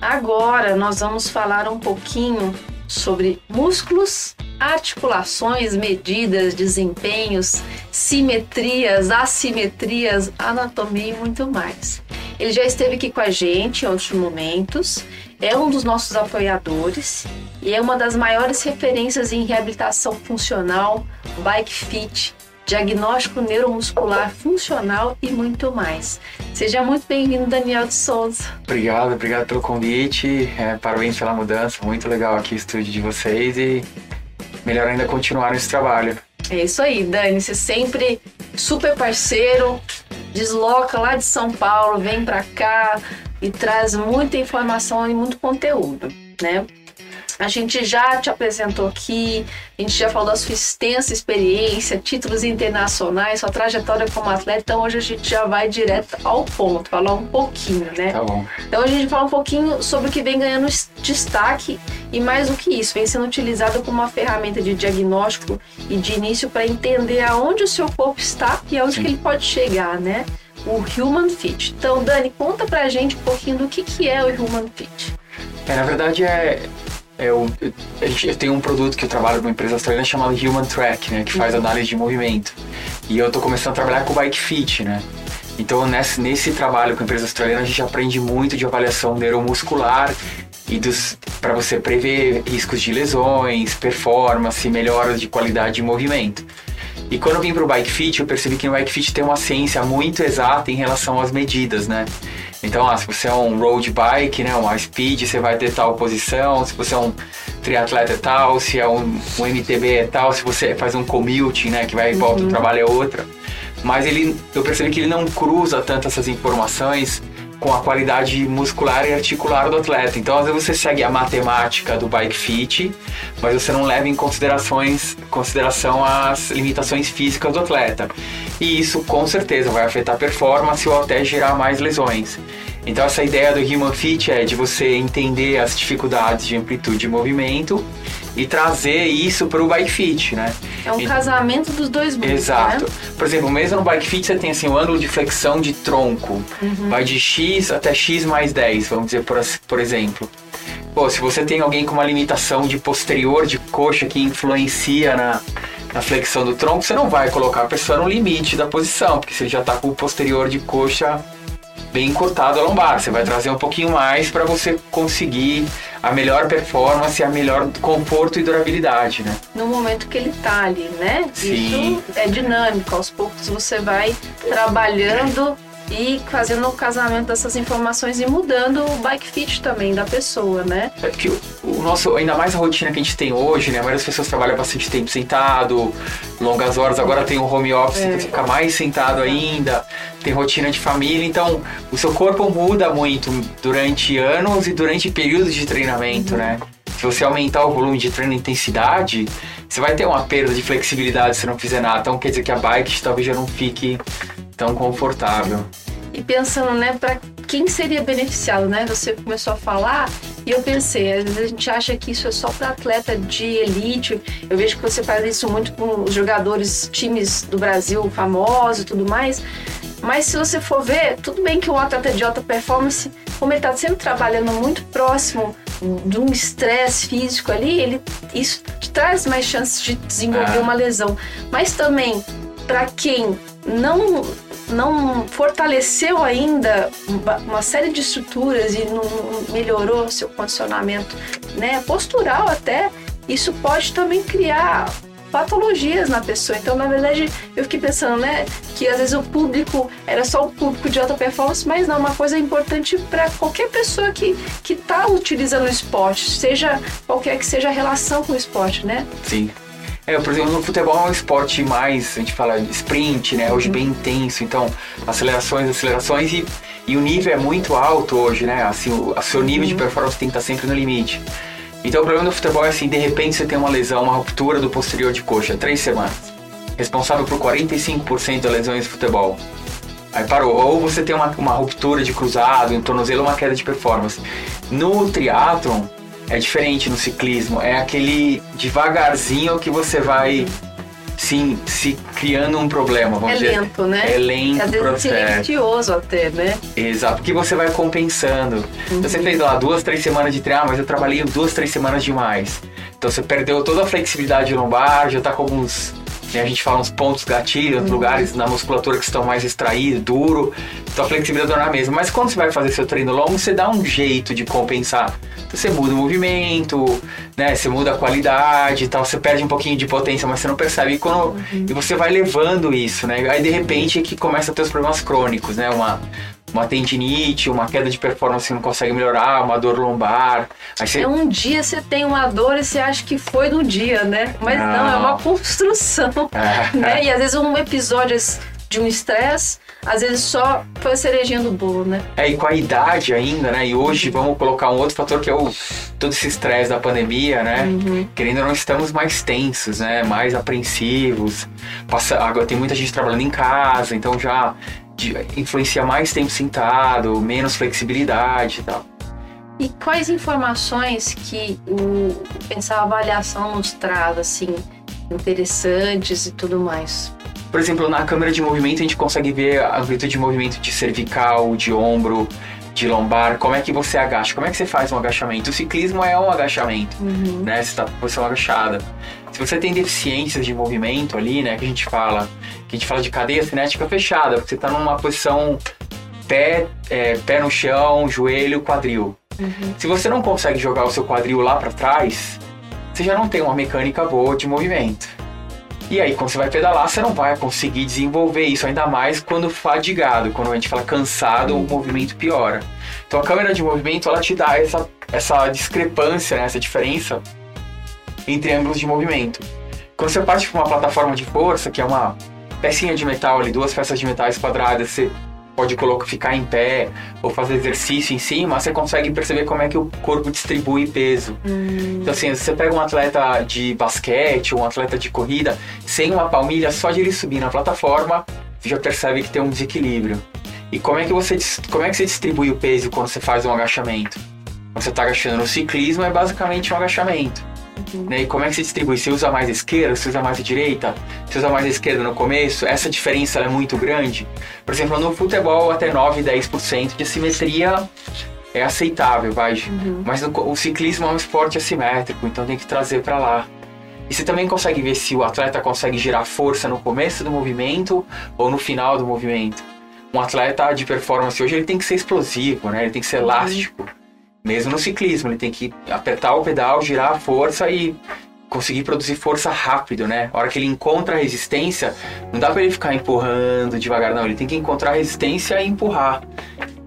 Agora nós vamos falar um pouquinho sobre músculos, articulações, medidas, desempenhos, simetrias, assimetrias, anatomia e muito mais. Ele já esteve aqui com a gente em outros momentos, é um dos nossos apoiadores e é uma das maiores referências em reabilitação funcional, bike fit, diagnóstico neuromuscular funcional e muito mais. Seja muito bem-vindo, Daniel de Souza. Obrigado, obrigado pelo convite. É, parabéns pela mudança. Muito legal aqui o estúdio de vocês e melhor ainda continuar esse trabalho. É isso aí, Dani. Você sempre super parceiro, desloca lá de São Paulo, vem pra cá e traz muita informação e muito conteúdo, né? A gente já te apresentou aqui, a gente já falou da sua extensa experiência, títulos internacionais, sua trajetória como atleta, então hoje a gente já vai direto ao ponto, falar um pouquinho, né? Tá bom. Então a gente fala um pouquinho sobre o que vem ganhando es- destaque e mais do que isso, vem sendo utilizado como uma ferramenta de diagnóstico e de início para entender aonde o seu corpo está e aonde Sim. que ele pode chegar, né? O Human Fit. Então, Dani, conta pra gente um pouquinho do que, que é o Human Fit. É, na verdade, é, o- eu, gente- eu tenho um produto que eu trabalho numa empresa australiana chamada Human Track, né? Que faz análise de movimento. E eu tô começando a trabalhar com o Bike Fit, né? Então, nesse, nesse trabalho com a empresa australiana, a gente aprende muito de avaliação neuromuscular e dos para você prever riscos de lesões, performance, melhoras de qualidade de movimento. E quando eu vim pro Bike Fit, eu percebi que no Bike Fit tem uma ciência muito exata em relação às medidas, né? Então, ah, se você é um road bike, né, uma speed, você vai ter tal posição, se você é um triatleta é tal, se é um, um MTB é tal, se você faz um commute, né, que vai e volta do trabalho é outra. Mas ele, eu percebi que ele não cruza tanto essas informações com a qualidade muscular e articular do atleta. Então, às vezes você segue a matemática do bike fit, mas você não leva em considerações, consideração as limitações físicas do atleta. E isso, com certeza, vai afetar a performance ou até gerar mais lesões. Então, essa ideia do Human Fit é de você entender as dificuldades de amplitude de movimento e trazer isso para o bike fit, né? É um E- casamento dos dois mundos, Exato. né? Por exemplo, mesmo no bike fit você tem assim, o ângulo de flexão de tronco. Vai de X até X mais 10, vamos dizer por, por exemplo. Pô, se você tem alguém com uma limitação de posterior de coxa que influencia na, na flexão do tronco, você não vai colocar a pessoa no limite da posição, porque você já tá com o posterior de coxa bem encurtado a lombar. Você vai trazer um pouquinho mais para você conseguir a melhor performance, a melhor conforto e durabilidade, né? no momento que ele tá ali, né? Sim. Isso é dinâmico, aos poucos você vai trabalhando e fazendo o casamento dessas informações e mudando o bike fit também da pessoa, né? É porque o, o nosso, ainda mais a rotina que a gente tem hoje, né? A maioria das pessoas trabalha bastante tempo sentado, longas horas, agora tem o home office, É. então fica mais sentado ainda, tem rotina de família, então o seu corpo muda muito durante anos e durante períodos de treinamento, né? Se você aumentar o volume de treino e intensidade, você vai ter uma perda de flexibilidade se não fizer nada. Então quer dizer que a bike talvez já não fique tão confortável. E pensando, né, para quem seria beneficiado, né? Você começou a falar e eu pensei, às vezes a gente acha que isso é só para atleta de elite. Eu vejo que você faz isso muito com os jogadores, times do Brasil famosos e tudo mais. Mas se você for ver, tudo bem que o atleta de alta performance, como ele está sempre trabalhando muito próximo de um estresse físico ali, ele, isso te traz mais chances de desenvolver Ah. uma lesão. Mas também, para quem não não fortaleceu ainda uma- série de estruturas e não melhorou seu condicionamento, né, postural até, isso pode também criar patologias na pessoa. Então, na verdade, eu fiquei pensando, né, que às vezes o público era só o público de alta performance, mas não, uma coisa importante para qualquer pessoa que que está utilizando o esporte, seja qualquer que seja a relação com o esporte, né? Sim. É, por exemplo, no futebol é um esporte mais, a gente fala sprint, né? Hoje bem intenso, então acelerações, acelerações e, e o nível é muito alto hoje, né? Assim, o, o seu nível de performance tem que estar sempre no limite. Então o problema do futebol é assim, de repente você tem uma lesão, uma ruptura do posterior de coxa, três semanas. Responsável por 45% das lesões de futebol. Aí parou. Ou você tem uma, uma ruptura de cruzado, um tornozelo, uma queda de performance. No triatlon é diferente no ciclismo. É aquele devagarzinho que você vai sim, se criando um problema, vamos É dizer. lento, né? É lento Às vezes processo. silencioso até, né? Exato, porque você vai compensando. Então, Você fez lá duas, três semanas de treino, ah, mas eu trabalhei duas, três semanas demais. Então você perdeu toda a flexibilidade lombar, já tá com alguns. Né, a gente fala uns pontos gatilhos, outros lugares na musculatura que estão mais extraídos, duro. Então a flexibilidade não é a mesma. Mas quando você vai fazer seu treino longo, você dá um jeito de compensar. Você muda o movimento, né? Você muda a qualidade e tal. Você perde um pouquinho de potência, mas você não percebe. E, quando, e você vai levando isso, né? Aí de repente é que começa a ter os problemas crônicos, né? Uma, uma tendinite, uma queda de performance que não consegue melhorar, uma dor lombar. É um dia você tem uma dor e você acha que foi no dia, né? Mas não, Não. é uma construção. É. né? E às vezes um episódio de um estresse, às vezes só foi a cerejinha do bolo, né? É, e com a idade ainda, né? E hoje vamos colocar um outro fator que é o todo esse estresse da pandemia, né? Querendo ou não, estamos mais tensos, né? Mais apreensivos. Passa, agora tem muita gente trabalhando em casa, então já influencia mais tempo sentado, menos flexibilidade e tal. E quais informações que o, essa avaliação nos traz, assim, interessantes e tudo mais? Por exemplo, na câmera de movimento a gente consegue ver a amplitude de movimento de cervical, de ombro, de lombar, como é que você agacha, como é que você faz um agachamento. O ciclismo é um agachamento, né? Você está em posição agachada. Se você tem deficiências de movimento ali, né, que a gente fala, que a gente fala de cadeia cinética fechada, porque você está numa posição pé, é, pé no chão, joelho, quadril. Se você não consegue jogar o seu quadril lá para trás, você já não tem uma mecânica boa de movimento. E aí, quando você vai pedalar, você não vai conseguir desenvolver isso, ainda mais quando fadigado. Quando a gente fala cansado, o movimento piora. Então, a câmera de movimento, ela te dá essa, essa discrepância, né, essa diferença entre ângulos de movimento. Quando você parte para uma plataforma de força, que é uma pecinha de metal ali, duas peças de metais quadradas, você pode colocar, ficar em pé ou fazer exercício em cima, você consegue perceber como é que o corpo distribui peso. Então, assim, você pega um atleta de basquete ou um atleta de corrida, sem uma palmilha, só de ele subir na plataforma, você já percebe que tem um desequilíbrio. E como é que você, como é que você distribui o peso quando você faz um agachamento? Quando você está agachando no ciclismo, é basicamente um agachamento. Né? E como é que você distribui? Você usa mais a esquerda, você usa mais a direita? Você usa mais a esquerda no começo? Essa diferença é muito grande? Por exemplo, no futebol, até 9, 10% de assimetria é aceitável, vai. Mas no o ciclismo é um esporte assimétrico, então tem que trazer para lá. E você também consegue ver se o atleta consegue gerar força no começo do movimento ou no final do movimento. Um atleta de performance hoje ele tem que ser explosivo, né? Ele tem que ser elástico. Mesmo no ciclismo, ele tem que apertar o pedal, girar a força e, conseguir produzir força rápido, né? A hora que ele encontra a resistência, não dá para ele ficar empurrando devagar, não. Ele tem que encontrar a resistência e empurrar.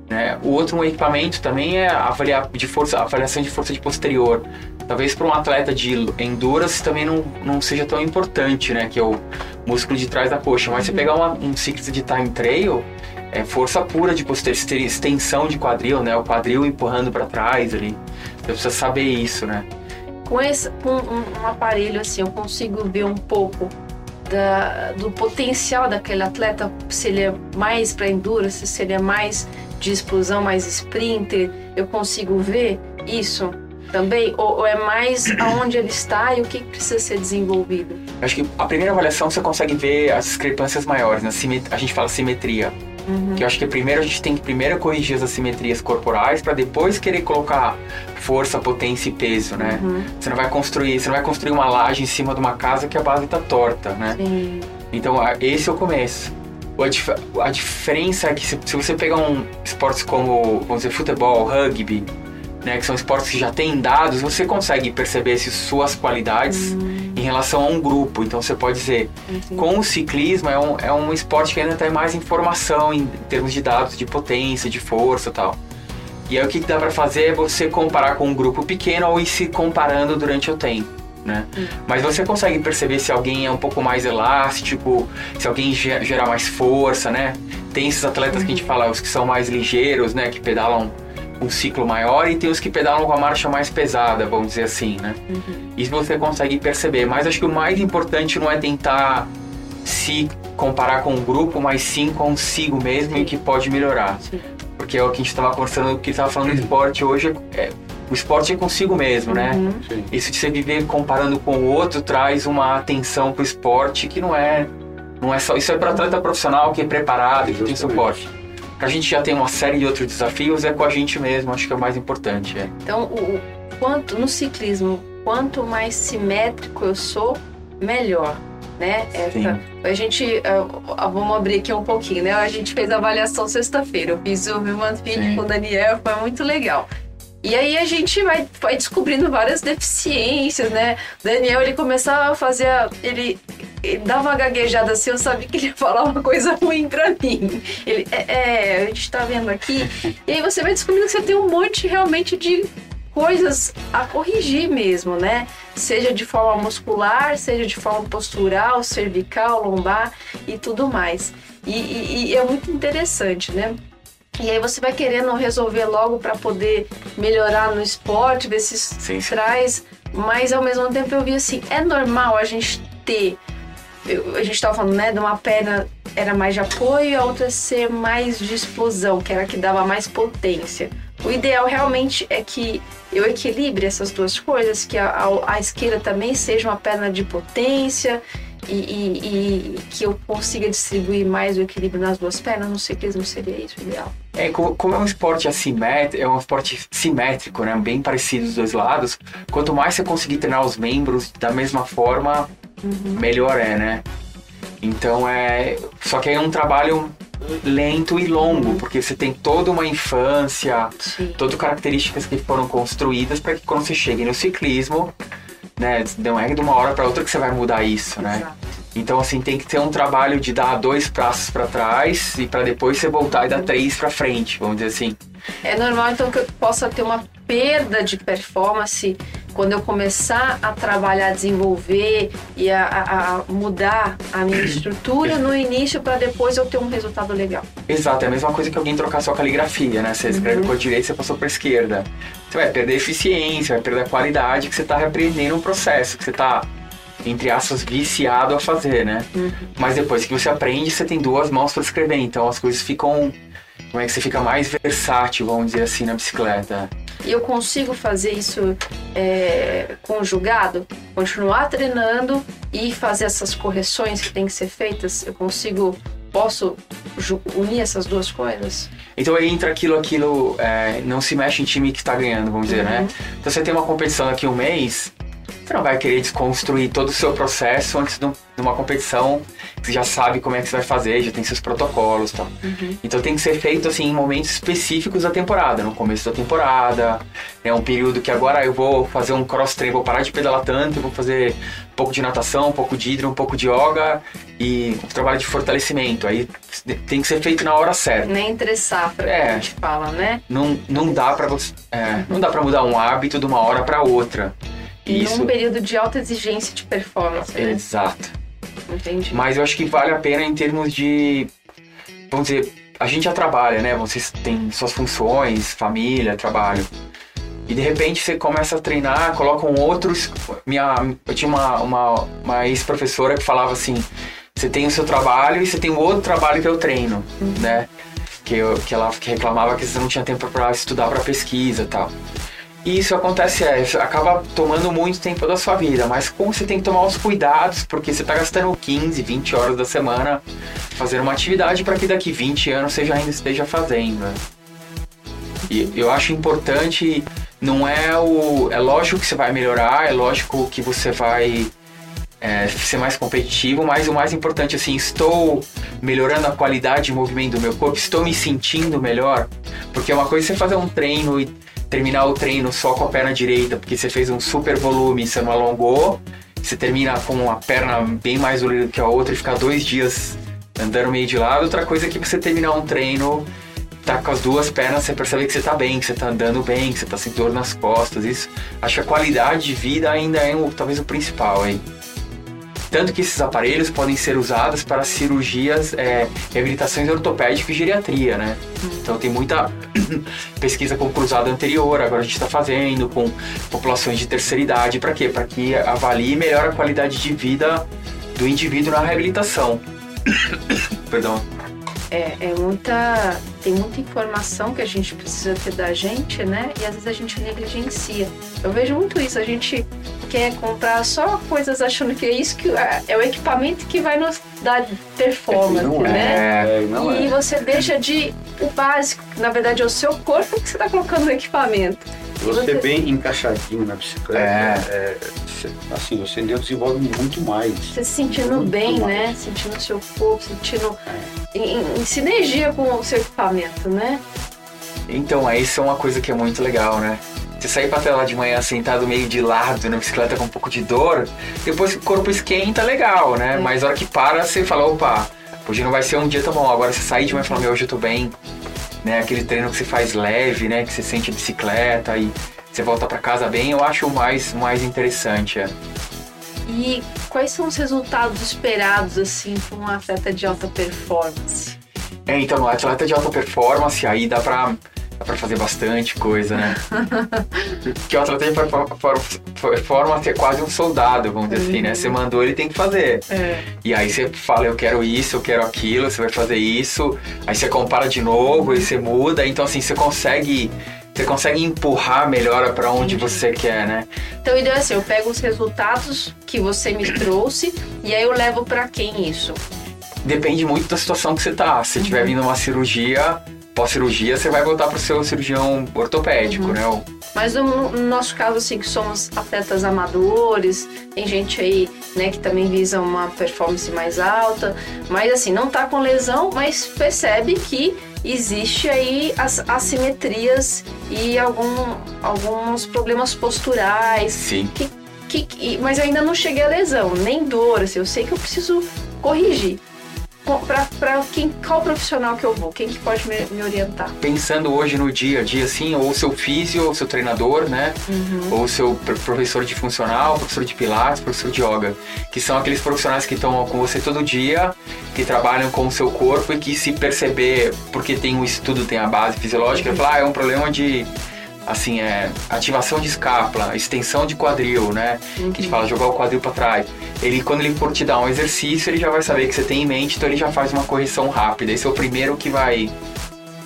Né? O outro um equipamento também é avaliar de força, avaliação de força de posterior. Talvez para um atleta de endurance também não, não seja tão importante, né? Que é o músculo de trás da coxa. Mas você pegar uma, um ciclista de time trail, é força pura de posterior, extensão de quadril, né? O quadril empurrando para trás ali. Você precisa saber isso, né? Com, esse, com um, um aparelho assim, eu consigo ver um pouco da, do potencial daquele atleta, se ele é mais para endurance, se ele é mais de explosão, mais sprinter, eu consigo ver isso também? Ou, ou, é mais aonde ele está e o que precisa ser desenvolvido? Acho que a primeira avaliação você consegue ver as discrepâncias maiores, né? a gente fala simetria. Uhum. Que eu acho que primeiro a gente tem que primeiro corrigir as assimetrias corporais para depois querer colocar força, potência e peso, né? Uhum. Você não vai construir, você não vai construir uma laje em cima de uma casa que a base está torta, né? Sim. Então esse é o começo. A, dif a diferença é que se, se, você pegar um esportes como, vamos dizer, futebol, rugby, né, que são esportes que já têm dados, você consegue perceber se suas qualidades hum. Em relação a um grupo. Então você pode dizer, Entendi. com o ciclismo é um, é um esporte que ainda tem mais informação em termos de dados de potência, de força e tal. E aí o que dá para fazer é você comparar com um grupo pequeno ou ir se comparando durante o tempo né? Hum. Mas você consegue perceber se alguém é um pouco mais elástico, se alguém gera mais força, né? Tem esses atletas uhum. que a gente uhum. fala, os que são mais ligeiros, né? Que pedalam um ciclo maior e tem os que pedalam com a marcha mais pesada, vamos dizer assim, né? Uhum. Isso você consegue perceber. Mas acho que o mais importante não é tentar se comparar com um grupo, mas sim consigo mesmo sim. e que pode melhorar. Sim. Porque é o que a gente estava conversando, que estava falando do esporte hoje, é, o esporte é consigo mesmo, né? Uhum. Isso de você viver comparando com o outro traz uma atenção pro esporte que não é, não é só. Isso é para atleta profissional que é preparado, e que tem suporte. A gente já tem uma série de outros desafios, é com a gente mesmo, acho que é o mais importante. É. Então, o, quanto no ciclismo, quanto mais simétrico eu sou, melhor. Né? Essa, a gente, uh, vamos abrir aqui um pouquinho, né? A gente fez a avaliação sexta-feira. Eu fiz o Human Fit com o Daniel, foi muito legal. E aí a gente vai, vai descobrindo várias deficiências, né? Daniel, ele começava a fazer. Ele, ele dava uma gaguejada assim, eu sabia que ele ia falar uma coisa ruim pra mim. Ele, é, é, a gente tá vendo aqui. E aí você vai descobrindo que você tem um monte realmente de coisas a corrigir mesmo, né? Seja de forma muscular, seja de forma postural, cervical, lombar e tudo mais. E, e, e é muito interessante, né? E aí você vai querendo resolver logo para poder melhorar no esporte, ver se sim, sim. traz. Mas ao mesmo tempo eu vi assim, é normal a gente ter. Eu, a gente estava falando, né, de uma perna era mais de apoio e a outra ser mais de explosão, que era a que dava mais potência. O ideal realmente é que eu equilibre essas duas coisas, que a, a, a esquerda também seja uma perna de potência e, e, e, que eu consiga distribuir mais o equilíbrio nas duas pernas no ciclismo seria isso o ideal. É, como é um esporte assimétrico, é um esporte simétrico, né? Bem parecido dos dois lados. Quanto mais você conseguir treinar os membros da mesma forma, uhum. melhor é, né? Então é. Só que é um trabalho lento e longo, porque você tem toda uma infância, todas características que foram construídas para que quando você chegue no ciclismo, né? Não é de uma hora para outra que você vai mudar isso, né? Exato. Então, assim, tem que ter um trabalho de dar dois passos para trás e para depois você voltar e dar três para frente, vamos dizer assim. É normal, então, que eu possa ter uma perda de performance quando eu começar a trabalhar, desenvolver e a, a, a mudar a minha estrutura no início para depois eu ter um resultado legal. Exato, é a mesma coisa que alguém trocar sua caligrafia, né? Você escreve uhum. a direita, você passou para esquerda. Você vai perder eficiência, vai perder a qualidade que você está repreendendo um processo, que você está entre aspas, viciado a fazer, né? Uhum. Mas depois que você aprende, você tem duas mãos para escrever, então as coisas ficam. Como é que você fica mais versátil, vamos dizer assim, na bicicleta? E eu consigo fazer isso é, conjugado? Continuar treinando e fazer essas correções que tem que ser feitas? Eu consigo, posso unir essas duas coisas? Então aí entra aquilo, aquilo, é, não se mexe em time que está ganhando, vamos dizer, né? uhum. né? Então você tem uma competição daqui um mês, Você não vai querer desconstruir todo o seu processo antes de um- uma competição que você já sabe como é que você vai fazer, já tem seus protocolos e tal. Então tem que ser feito assim em momentos específicos da temporada, no começo da temporada, é um período que agora eu vou fazer um cross train, vou parar de pedalar tanto, vou fazer um pouco de natação, um pouco de hidro, um pouco de yoga e um trabalho de fortalecimento. Aí tem que ser feito na hora certa. Nem entre safra, É. que a gente fala, né? Não, não dá para você, é, não dá para mudar um hábito de uma hora para outra. E Isso, num período de alta exigência de performance, né? exato. Entendi. Mas eu acho que vale a pena em termos de. Vamos dizer, a gente já trabalha, né? Vocês têm suas funções, família, trabalho. E de repente você começa a treinar, colocam outros. Minha, eu tinha uma, uma, uma ex-professora que falava assim: você tem o seu trabalho e você tem o outro trabalho que o treino, né? Que, eu, que ela que reclamava que você não tinha tempo para estudar para pesquisa e tal. E isso acontece, é, acaba tomando muito tempo da sua vida, mas como você tem que tomar os cuidados, porque você está gastando 15, 20 horas da semana fazendo uma atividade para que daqui 20 anos você já ainda esteja fazendo. né? E eu acho importante, não é o. É lógico que você vai melhorar, é lógico que você vai é, ser mais competitivo, mas o mais importante, assim, estou melhorando a qualidade de movimento do meu corpo, estou me sentindo melhor, porque é uma coisa você fazer um treino e terminar o treino só com a perna direita, porque você fez um super volume você não alongou, você termina com a perna bem mais dolorida que a outra e ficar dois dias andando meio de lado, outra coisa é que você terminar um treino tá com as duas pernas, você percebe que você tá bem, que você tá andando bem, que você tá sem dor nas costas. Isso, acho que a qualidade de vida ainda é o, talvez o principal aí. Tanto que esses aparelhos podem ser usados para cirurgias, é, reabilitações ortopédicas e geriatria, né? Então tem muita pesquisa com cruzado anterior, agora a gente está fazendo com populações de terceira idade. Para quê? Para que avalie melhore a qualidade de vida do indivíduo na reabilitação. Perdão. É, é muita. Tem muita informação que a gente precisa ter da gente, né? E às vezes a gente negligencia. Eu vejo muito isso, a gente quer comprar só coisas achando que é isso que é é o equipamento que vai nos dar performance, Não é. né? É, não e é. você deixa de o básico, que na verdade é o seu corpo que você está colocando no equipamento. Você você- bem encaixadinho na bicicleta, É. é, você- assim, você desenvolve muito mais. Você se sentindo bem, mais. né? Sentindo o seu corpo, sentindo em, em- sinergia com o seu equipamento, né? Então, aí isso é uma coisa que é muito legal, né? Você sair pra tela de manhã sentado meio de lado na bicicleta com um pouco de dor, depois que o corpo esquenta, legal, né? Sim. Mas a hora que para, você fala, opa, hoje não vai ser um dia tão bom. Agora você sair de manhã e falar, meu, hoje eu tô bem. Né? Aquele treino que você faz leve, né? Que você sente a bicicleta e você volta pra casa bem, eu acho o mais, mais interessante. É. E quais são os resultados esperados, assim, para um atleta de alta performance? É, então, no atleta de alta performance, aí dá pra, dá fazer bastante coisa, né? Porque o atleta de perfor- for- performance é quase um soldado, vamos dizer assim, né? Você mandou, ele tem que fazer. É. E aí você fala, eu quero isso, eu quero aquilo, você vai fazer isso, aí você compara de novo, aí você muda, então assim, você consegue. Você consegue empurrar melhor pra onde você quer, né? Então, a ideia é assim, eu pego os resultados que você me trouxe e aí eu levo para quem isso? Depende muito da situação que você tá. Se tiver vindo uma cirurgia, pós-cirurgia, você vai voltar pro seu cirurgião ortopédico, né? O- Mas no, no nosso caso, assim, que somos atletas amadores, tem gente aí, né, que também visa uma performance mais alta, mas assim, não tá com lesão, mas percebe que existe aí as assimetrias e algum, alguns problemas posturais, Sim. que, que, mas eu ainda não cheguei à lesão, nem dor, assim, eu sei que eu preciso corrigir. Pra quem, qual profissional que eu vou? Quem que pode me, me orientar? Pensando hoje no dia a dia, assim, ou seu físio, ou seu treinador, né? Uhum. Ou seu pr- professor de funcional, professor de pilates, professor de yoga. Que são aqueles profissionais que estão com você todo dia, que trabalham com o seu corpo e que se perceber, porque tem um estudo, tem a base fisiológica, falar, ah, é um problema de, assim, é ativação de escápula, extensão de quadril, né? Que a gente fala jogar o quadril para trás. Ele, quando ele for te dar um exercício, ele já vai saber que você tem em mente, então ele já faz uma correção rápida. Esse é o primeiro que vai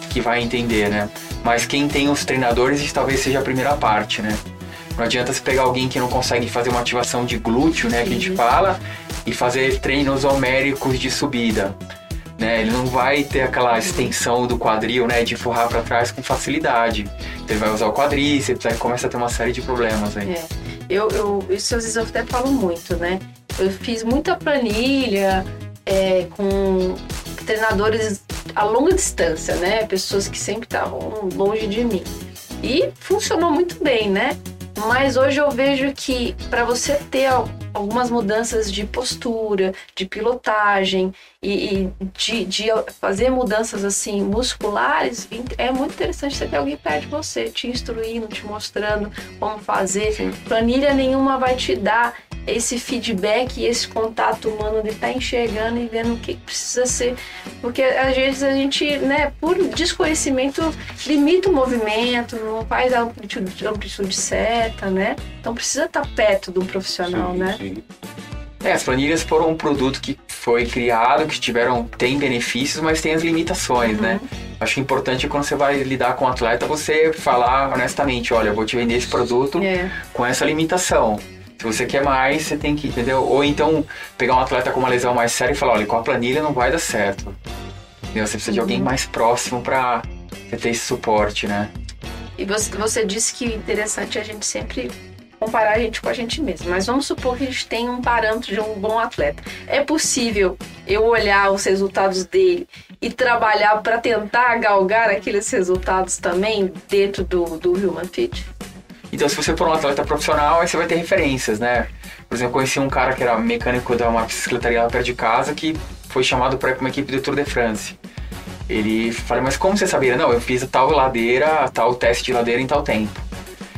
que vai entender, né? Mas quem tem os treinadores, isso talvez seja a primeira parte, né? Não adianta você pegar alguém que não consegue fazer uma ativação de glúteo, né, que a gente fala, e fazer treinos homéricos de subida. Né, ele não vai ter aquela extensão do quadril, né, de empurrar para trás com facilidade. Então ele vai usar o quadríceps, aí começa a ter uma série de problemas aí. É. Eu, eu, isso às vezes eu até falo muito, né? Eu fiz muita planilha é, com treinadores a longa distância, né? Pessoas que sempre estavam longe de mim. E funcionou muito bem, né? Mas hoje eu vejo que para você ter algumas mudanças de postura, de pilotagem e, e de, de fazer mudanças assim musculares, é muito interessante você ter alguém perto de você, te instruindo, te mostrando como fazer. Sim. Planilha nenhuma vai te dar esse feedback e esse contato humano de estar enxergando e vendo o que precisa ser. Porque às vezes a gente, né, por desconhecimento, limita o movimento, não faz a amplitude, amplitude certa, né? Então precisa estar perto do profissional, Sim, né? sim. É, as planilhas foram um produto que foi criado, que tiveram, tem benefícios, mas tem as limitações, né? Acho que é importante quando você vai lidar com o atleta, você falar honestamente, olha, eu vou te vender esse produto É. com essa limitação. Se você quer mais, você tem que, entendeu? Ou então pegar um atleta com uma lesão mais séria e falar, olha, com a planilha não vai dar certo. Entendeu? Você precisa de alguém mais próximo pra você ter esse suporte, né? E você, você disse que o interessante é a gente sempre comparar a gente com a gente mesmo. Mas vamos supor que a gente tem um parâmetro de um bom atleta. É possível eu olhar os resultados dele e trabalhar para tentar galgar aqueles resultados também dentro do, do Human Fit? Então, se você for um atleta profissional, aí você vai ter referências, né? Por exemplo, eu conheci um cara que era mecânico de uma bicicletaria lá perto de casa que foi chamado para ir pra uma equipe do Tour de France. Ele falou, mas como você sabia? Não, eu fiz tal ladeira, tal teste de ladeira em tal tempo.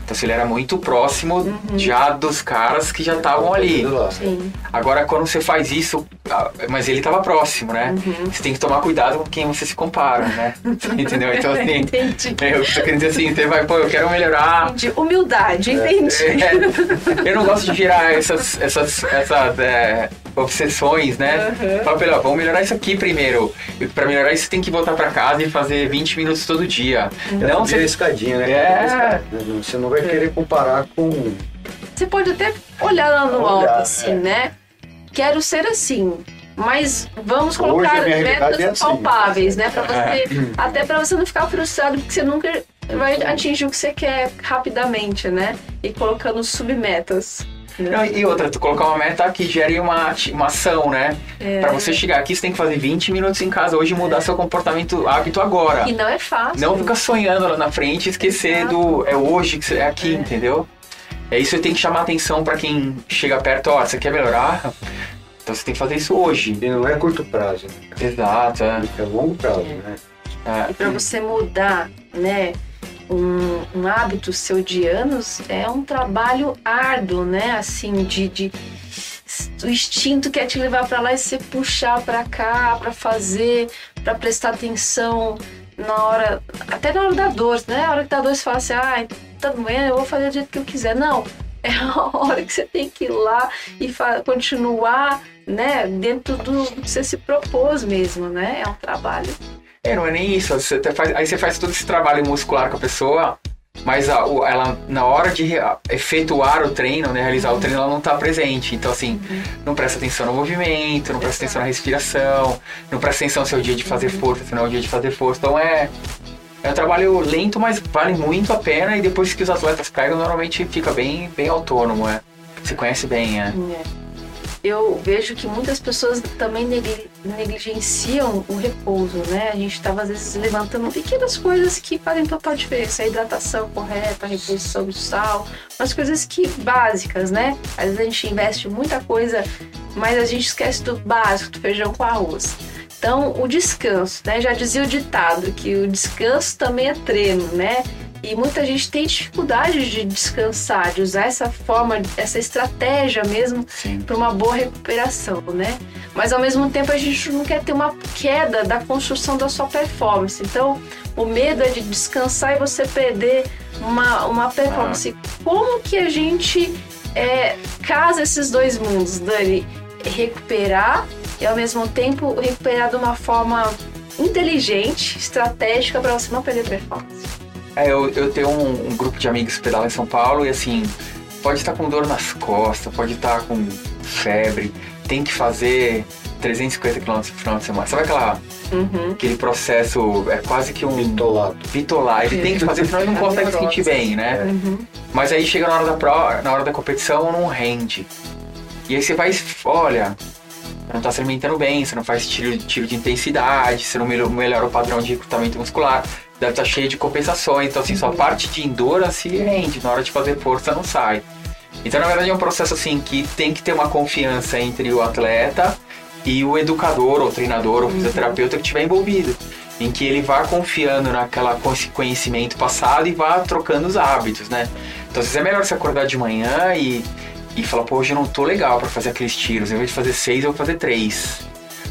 Então, assim, ele era muito próximo já dos caras que já estavam ali. Lá. Sim. Agora, quando você faz isso, ah, mas ele estava próximo, né? Uhum. Você tem que tomar cuidado com quem você se compara, né? Entendeu? Então, assim, Entendi. eu tô querendo dizer assim, você vai, pô, eu quero melhorar. Entendi. Humildade, entendi. É, eu não gosto de virar essas, essas, essas é, obsessões, né? Uhum. Fala pra ele, ó, vamos melhorar isso aqui primeiro. E pra melhorar isso, você tem que voltar pra casa e fazer 20 minutos todo dia. Não, Vira você... escadinha, né? É. Você não vai querer comparar com. Você pode até olhar lá no Olhar, alto, assim, é. né? Quero ser assim. Mas vamos colocar metas é assim. palpáveis, né? Pra É. você, até pra você não ficar frustrado, porque você nunca vai atingir o que você quer rapidamente, né? E colocando submetas. Não, e outra, tu colocar uma meta que gere uma, uma ação, né? É. Pra você chegar aqui, você tem que fazer 20 minutos em casa hoje e mudar seu comportamento, hábito agora. E não é fácil. Não ficar sonhando lá na frente e esquecer Exato. do. É hoje que você é aqui, É. entendeu? É isso que tem que chamar atenção pra quem chega perto, ó, você quer melhorar? Então você tem que fazer isso hoje. E não é curto prazo, né? Exato, é. é longo prazo, né? É. E para você mudar, né, um, um hábito seu de anos é um trabalho árduo, né? Assim, de, de o instinto quer te levar para lá e você puxar para cá para fazer, para prestar atenção na hora, até na hora da dor, né? A hora que dá dor você fala assim, ah, tá doendo, eu vou fazer do jeito que eu quiser. Não, é a hora que você tem que ir lá e continuar, né, dentro do que você se propôs mesmo, né? É um trabalho É, não é nem isso. Você faz- aí você faz todo esse trabalho muscular com a pessoa, mas a- o- ela, na hora de efetuar o treino, né, realizar o treino, ela não está presente. Então, assim, não presta atenção no movimento, não presta atenção na respiração, não presta atenção se é o dia de fazer força, se não é o dia de fazer força. Então, é, é um trabalho lento, mas vale muito a pena. E depois que os atletas pegam, normalmente fica bem, bem autônomo, é. Se conhece bem, é. É. Eu vejo que muitas pessoas também negli- negligenciam o repouso, né? A gente estava às vezes levantando pequenas coisas que fazem total diferença, a hidratação correta, a reposição do sal, umas coisas que básicas, né? Às vezes a gente investe muita coisa, mas a gente esquece do básico, do feijão com arroz. Então, o descanso, né? Já dizia o ditado que o descanso também é treino, né? E muita gente tem dificuldade de descansar, de usar essa forma, essa estratégia mesmo para uma boa recuperação, né? Mas ao mesmo tempo a gente não quer ter uma queda da construção da sua performance. Então, o medo é de descansar e você perder uma, uma performance. Como que a gente é, casa esses dois mundos, Dani? Recuperar e ao mesmo tempo recuperar de uma forma inteligente, estratégica para você não perder performance. É, eu, eu tenho um, um grupo de amigos que pedalam em São Paulo e assim, pode estar com dor nas costas, pode estar com febre, tem que fazer 350 km por final de semana. Sabe aquela, Uhum. aquele processo, é quase que um... Bitolado. Bitolar. Ele tem que fazer, senão ele não consegue se sentir bem, né? Uhum. Mas aí chega na hora da prova, na hora da competição, não rende. E aí você vai, olha, não tá se alimentando bem, você não faz tiro, tiro de intensidade, você não melhora o padrão de recrutamento muscular, deve estar cheio de compensações. Então, assim, só a parte de endurance rende, na hora de fazer força não sai. Então, na verdade, é um processo assim que tem que ter uma confiança entre o atleta e o educador, ou treinador, ou fisioterapeuta que estiver envolvido. Em que ele vá confiando naquela conhecimento passado e vá trocando os hábitos, né? Então, às vezes é melhor você acordar de manhã e, e falar, pô, hoje eu não tô legal para fazer aqueles tiros. Em vez de fazer seis, eu vou fazer três.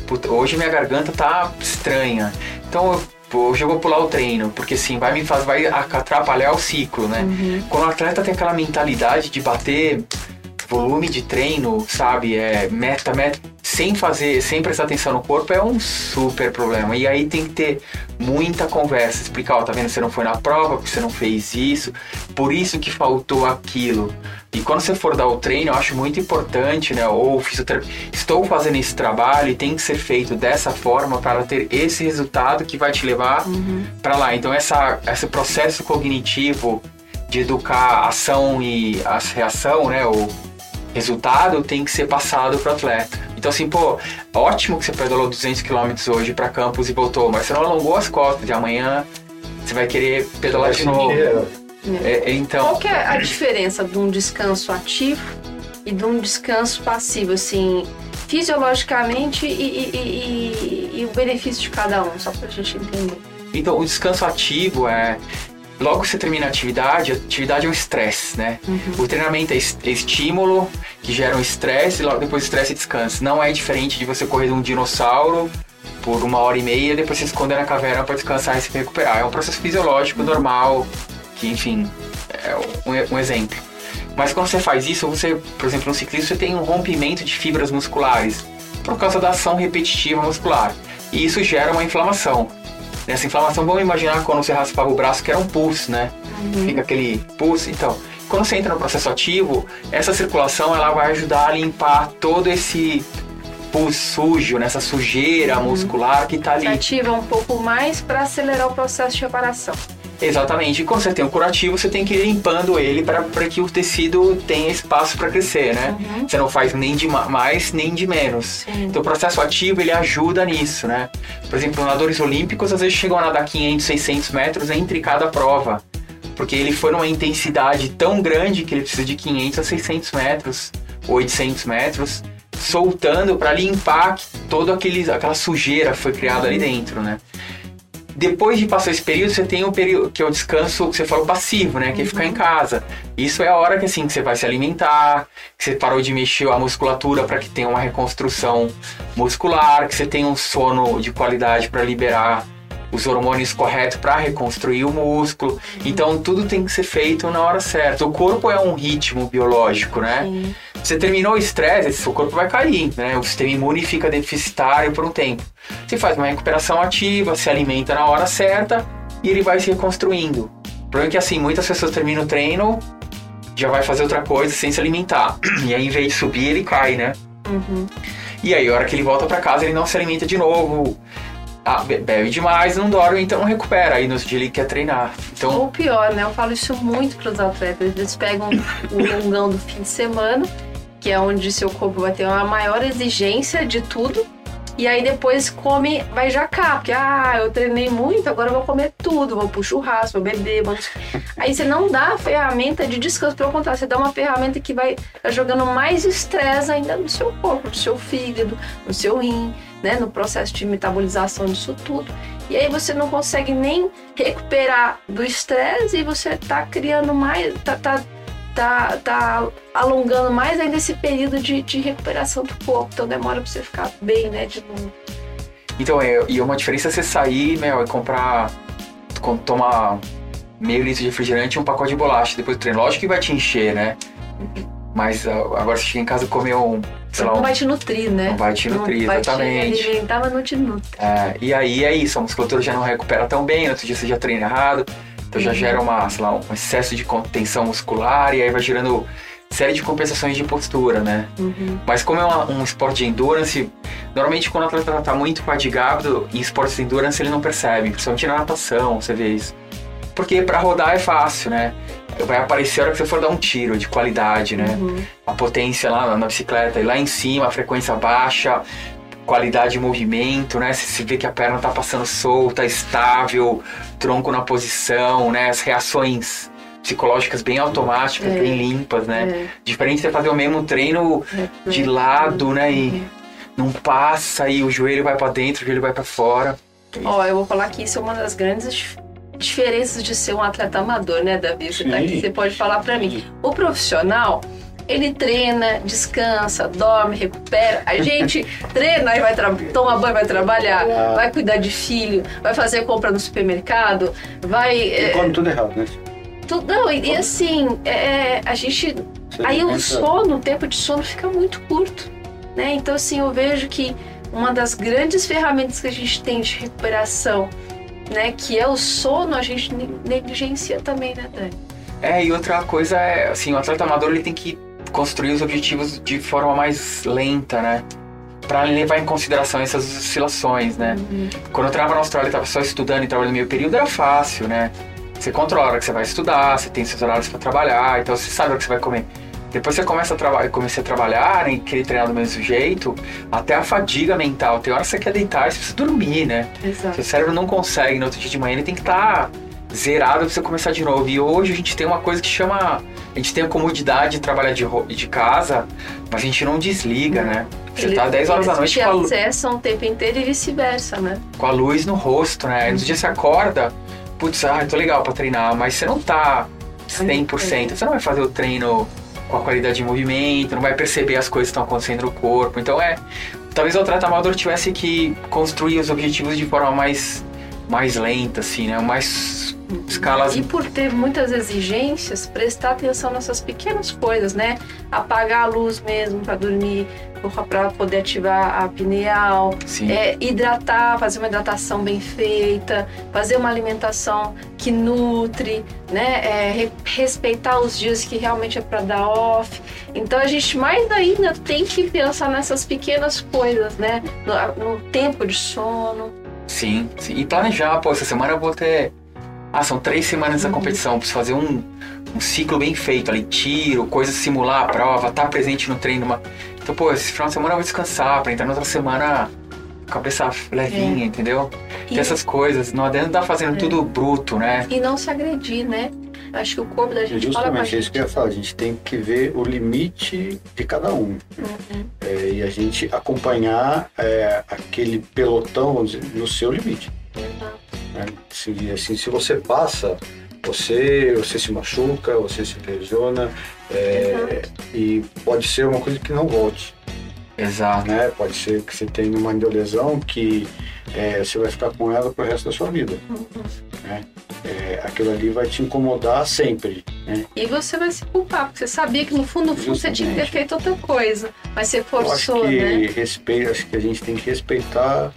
Puta, hoje minha garganta tá estranha. Então, eu, hoje eu vou pular o treino, porque assim, vai me fazer, vai atrapalhar o ciclo, né? Quando o atleta tem aquela mentalidade de bater volume de treino, sabe, é meta, meta, sem fazer, sem prestar atenção no corpo é um super problema. E aí tem que ter muita conversa, explicar, ó, tá vendo, você não foi na prova, porque você não fez isso, por isso que faltou aquilo. E quando você for dar o treino, eu acho muito importante, né, ou fisioterapia, estou fazendo esse trabalho e tem que ser feito dessa forma para ter esse resultado que vai te levar para lá. Então essa, esse processo cognitivo de educar a ação e a reação, né, o resultado tem que ser passado pro atleta. Então assim, pô, ótimo que você pedalou 200 km hoje para campus e voltou, mas você não alongou as costas e amanhã você vai querer pedalar de novo. É, é, então, Qual que é a diferença de um descanso ativo e de um descanso passivo, assim, fisiologicamente e, e- e- e- e o benefício de cada um, só pra gente entender. então o descanso ativo é logo que você termina a atividade, a atividade é um estresse, né? O treinamento é é estímulo que gera um estresse e logo depois do estresse descansa. Não é diferente de você correr de um dinossauro por uma hora e meia e depois se esconder na caverna para descansar e se recuperar. É um processo fisiológico normal, que enfim, é um, um exemplo. Mas quando você faz isso, você, por exemplo, no ciclismo, você tem um rompimento de fibras musculares por causa da ação repetitiva muscular. E isso gera uma inflamação. Nessa inflamação, vamos imaginar quando você raspava o braço, que era um pulso, né? Fica aquele pulso. Então, quando você entra no processo ativo, essa circulação ela vai ajudar a limpar todo esse pulso sujo, nessa sujeira muscular que tá Se ali. ativa um pouco mais para acelerar o processo de reparação. Exatamente. E quando você tem um curativo, você tem que ir limpando ele para que o tecido tenha espaço para crescer, né? Você não faz nem de ma- mais nem de menos. Sim. Então o processo ativo ele ajuda nisso, né? Por exemplo, nadadores olímpicos às vezes chegam a nadar 500, 600 metros entre cada prova. Porque ele foi numa intensidade tão grande que ele precisa de 500 a 600 metros, 800 metros, soltando para limpar toda aquele, aquela sujeira que foi criada ali dentro, né? Depois de passar esse período, você tem o período que é o descanso que você falou passivo, né? Que é ficar em casa. Isso é a hora que assim que você vai se alimentar, que você parou de mexer a musculatura para que tenha uma reconstrução muscular, que você tenha um sono de qualidade para liberar os hormônios corretos para reconstruir o músculo. Então tudo tem que ser feito na hora certa. O corpo é um ritmo biológico, né? Sim. Você terminou o estresse, seu corpo vai cair, né? O sistema imune fica deficitário por um tempo. Você faz uma recuperação ativa, se alimenta na hora certa e ele vai se reconstruindo. O problema é que assim, muitas pessoas terminam o treino, já vai fazer outra coisa sem se alimentar. E aí, em vez de subir, ele cai, né? Uhum. E aí, a hora que ele volta para casa, ele não se alimenta de novo. Ah, be- bebe demais, não dorme, então não recupera. Aí no dia ele quer treinar. Então, Ou pior, né? Eu falo isso muito para os atletas. Eles pegam o longão do fim de semana, que é onde seu corpo vai ter uma maior exigência de tudo. E aí depois come, vai jacar, porque ah, eu treinei muito, agora eu vou comer tudo, vou pro churrasco, vou beber. Vou... Aí você não dá a ferramenta de descanso, pelo contrário, você dá uma ferramenta que vai tá jogando mais estresse ainda no seu corpo, no seu fígado, no seu rim, né? No processo de metabolização disso tudo. E aí você não consegue nem recuperar do estresse e você tá criando mais, tá, tá, tá, tá alongando mais ainda esse período de, de recuperação do corpo. Então demora pra você ficar bem, né, de novo. então é, e uma diferença é você sair, meu, e comprar, com- tomar meio litro de refrigerante e um pacote de bolacha depois do treino. Lógico que vai te encher, né? Mas ah, agora você chega em casa e comer um, sei lá, não um, vai te nutrir, né? não vai te nutrir, não vai exatamente. te alimentar, mas não te nutre. É, e aí é isso, a musculatura já não recupera tão bem, outro dia você já treina errado, então já Uhum. gera uma, sei lá, um excesso de contenção muscular e aí vai gerando série de compensações de postura, né? Mas como é uma- um esporte de endurance, normalmente quando o atleta tá muito fadigado em esportes de endurance ele não percebe, principalmente na natação, você vê isso. Porque pra rodar é fácil, né? Vai aparecer a hora que você for dar um tiro de qualidade, né? A potência lá na bicicleta e lá em cima, a frequência baixa, qualidade de movimento, né? Você vê que a perna tá passando solta, estável, tronco na posição, né? As reações psicológicas bem automáticas, É. bem limpas, né? É. Diferente de você fazer o mesmo treino de lado, né? E não passa e o joelho vai pra dentro, o joelho vai pra fora. Ó, eu vou falar que isso é uma das grandes dif- diferenças de ser um atleta amador, né, Davi? Você tá aqui, você pode falar pra mim. O profissional, ele treina, descansa, dorme, recupera. A gente treina e vai tra- toma banho, vai trabalhar, vai cuidar de filho, vai fazer compra no supermercado, vai. E é, come tudo errado, né? tu- não, e, e assim, é, a gente Você Aí o sono, o tempo de sono fica muito curto, né? Então assim, eu vejo que uma das grandes ferramentas que a gente tem de recuperação, né, que é o sono, a gente ne- negligencia também, né, Dani? É, e outra coisa é, assim, o atleta amador ele tem que construir os objetivos de forma mais lenta, né? Pra levar em consideração essas oscilações, né? Quando eu trabalhava na Austrália e tava só estudando e trabalhando meio período, era fácil, né? Você controla a hora que você vai estudar, você tem seus horários pra trabalhar, então você sabe o que você vai comer. Depois você começa a trabalhar, comecei a trabalhar, né, e querer treinar do mesmo jeito, até a fadiga mental. Tem hora que você quer deitar, você precisa dormir, né? Exato. Seu cérebro não consegue, no outro dia de manhã ele tem que estar zerado pra você começar de novo. E hoje a gente tem uma coisa que chama. A gente tem a comodidade de trabalhar de, de casa, mas a gente não desliga, né? Você tá 10 horas da noite te com a, lu- acessam o tempo inteiro e vice-versa, né? com a luz no rosto, né? Aí no dia você acorda, putz, ah, tô legal pra treinar, mas você não tá 100%. Você não vai fazer o treino com a qualidade de movimento, não vai perceber as coisas que estão acontecendo no corpo. Então é. Talvez o atleta amador tivesse que construir os objetivos de forma mais, mais lenta, assim, né? Mais escalas. E por ter muitas exigências, prestar atenção nessas pequenas coisas, né? Apagar a luz mesmo para dormir, para poder ativar a pineal, Sim. é, hidratar, fazer uma hidratação bem feita, fazer uma alimentação que nutre, né? É, re- respeitar os dias que realmente é para dar off. Então a gente mais ainda tem que pensar nessas pequenas coisas, né? No, no tempo de sono. Sim, sim. E planejar, pô, essa semana eu vou ter. Ah, são três semanas da competição, preciso fazer um, um ciclo bem feito ali, tiro, coisa simular a prova, estar presente no treino. Uma... Então, pô, esse final de semana eu vou descansar pra entrar na outra semana cabeça levinha, entendeu? Tem E- essas coisas, não adianta estar fazendo tudo bruto, né? E não se agredir, né? Acho que o corpo da gente fala com a Justamente, é isso gente. que eu ia falar. A gente tem que ver o limite de cada um. Uhum. É, e a gente acompanhar é, aquele pelotão vamos dizer, no seu limite. Né? Se, assim, se você passa, você, você se machuca, você se lesiona é, e pode ser uma coisa que não volte. Exato. Né? Pode ser que você tenha uma endolesão que é, você vai ficar com ela pro resto da sua vida. né? É, aquilo ali vai te incomodar sempre. Né? E você vai se culpar, porque você sabia que no fundo, no fundo você tinha que ter feito outra coisa. Mas você Eu acho forçou, que né? respeito, acho que a gente tem que respeitar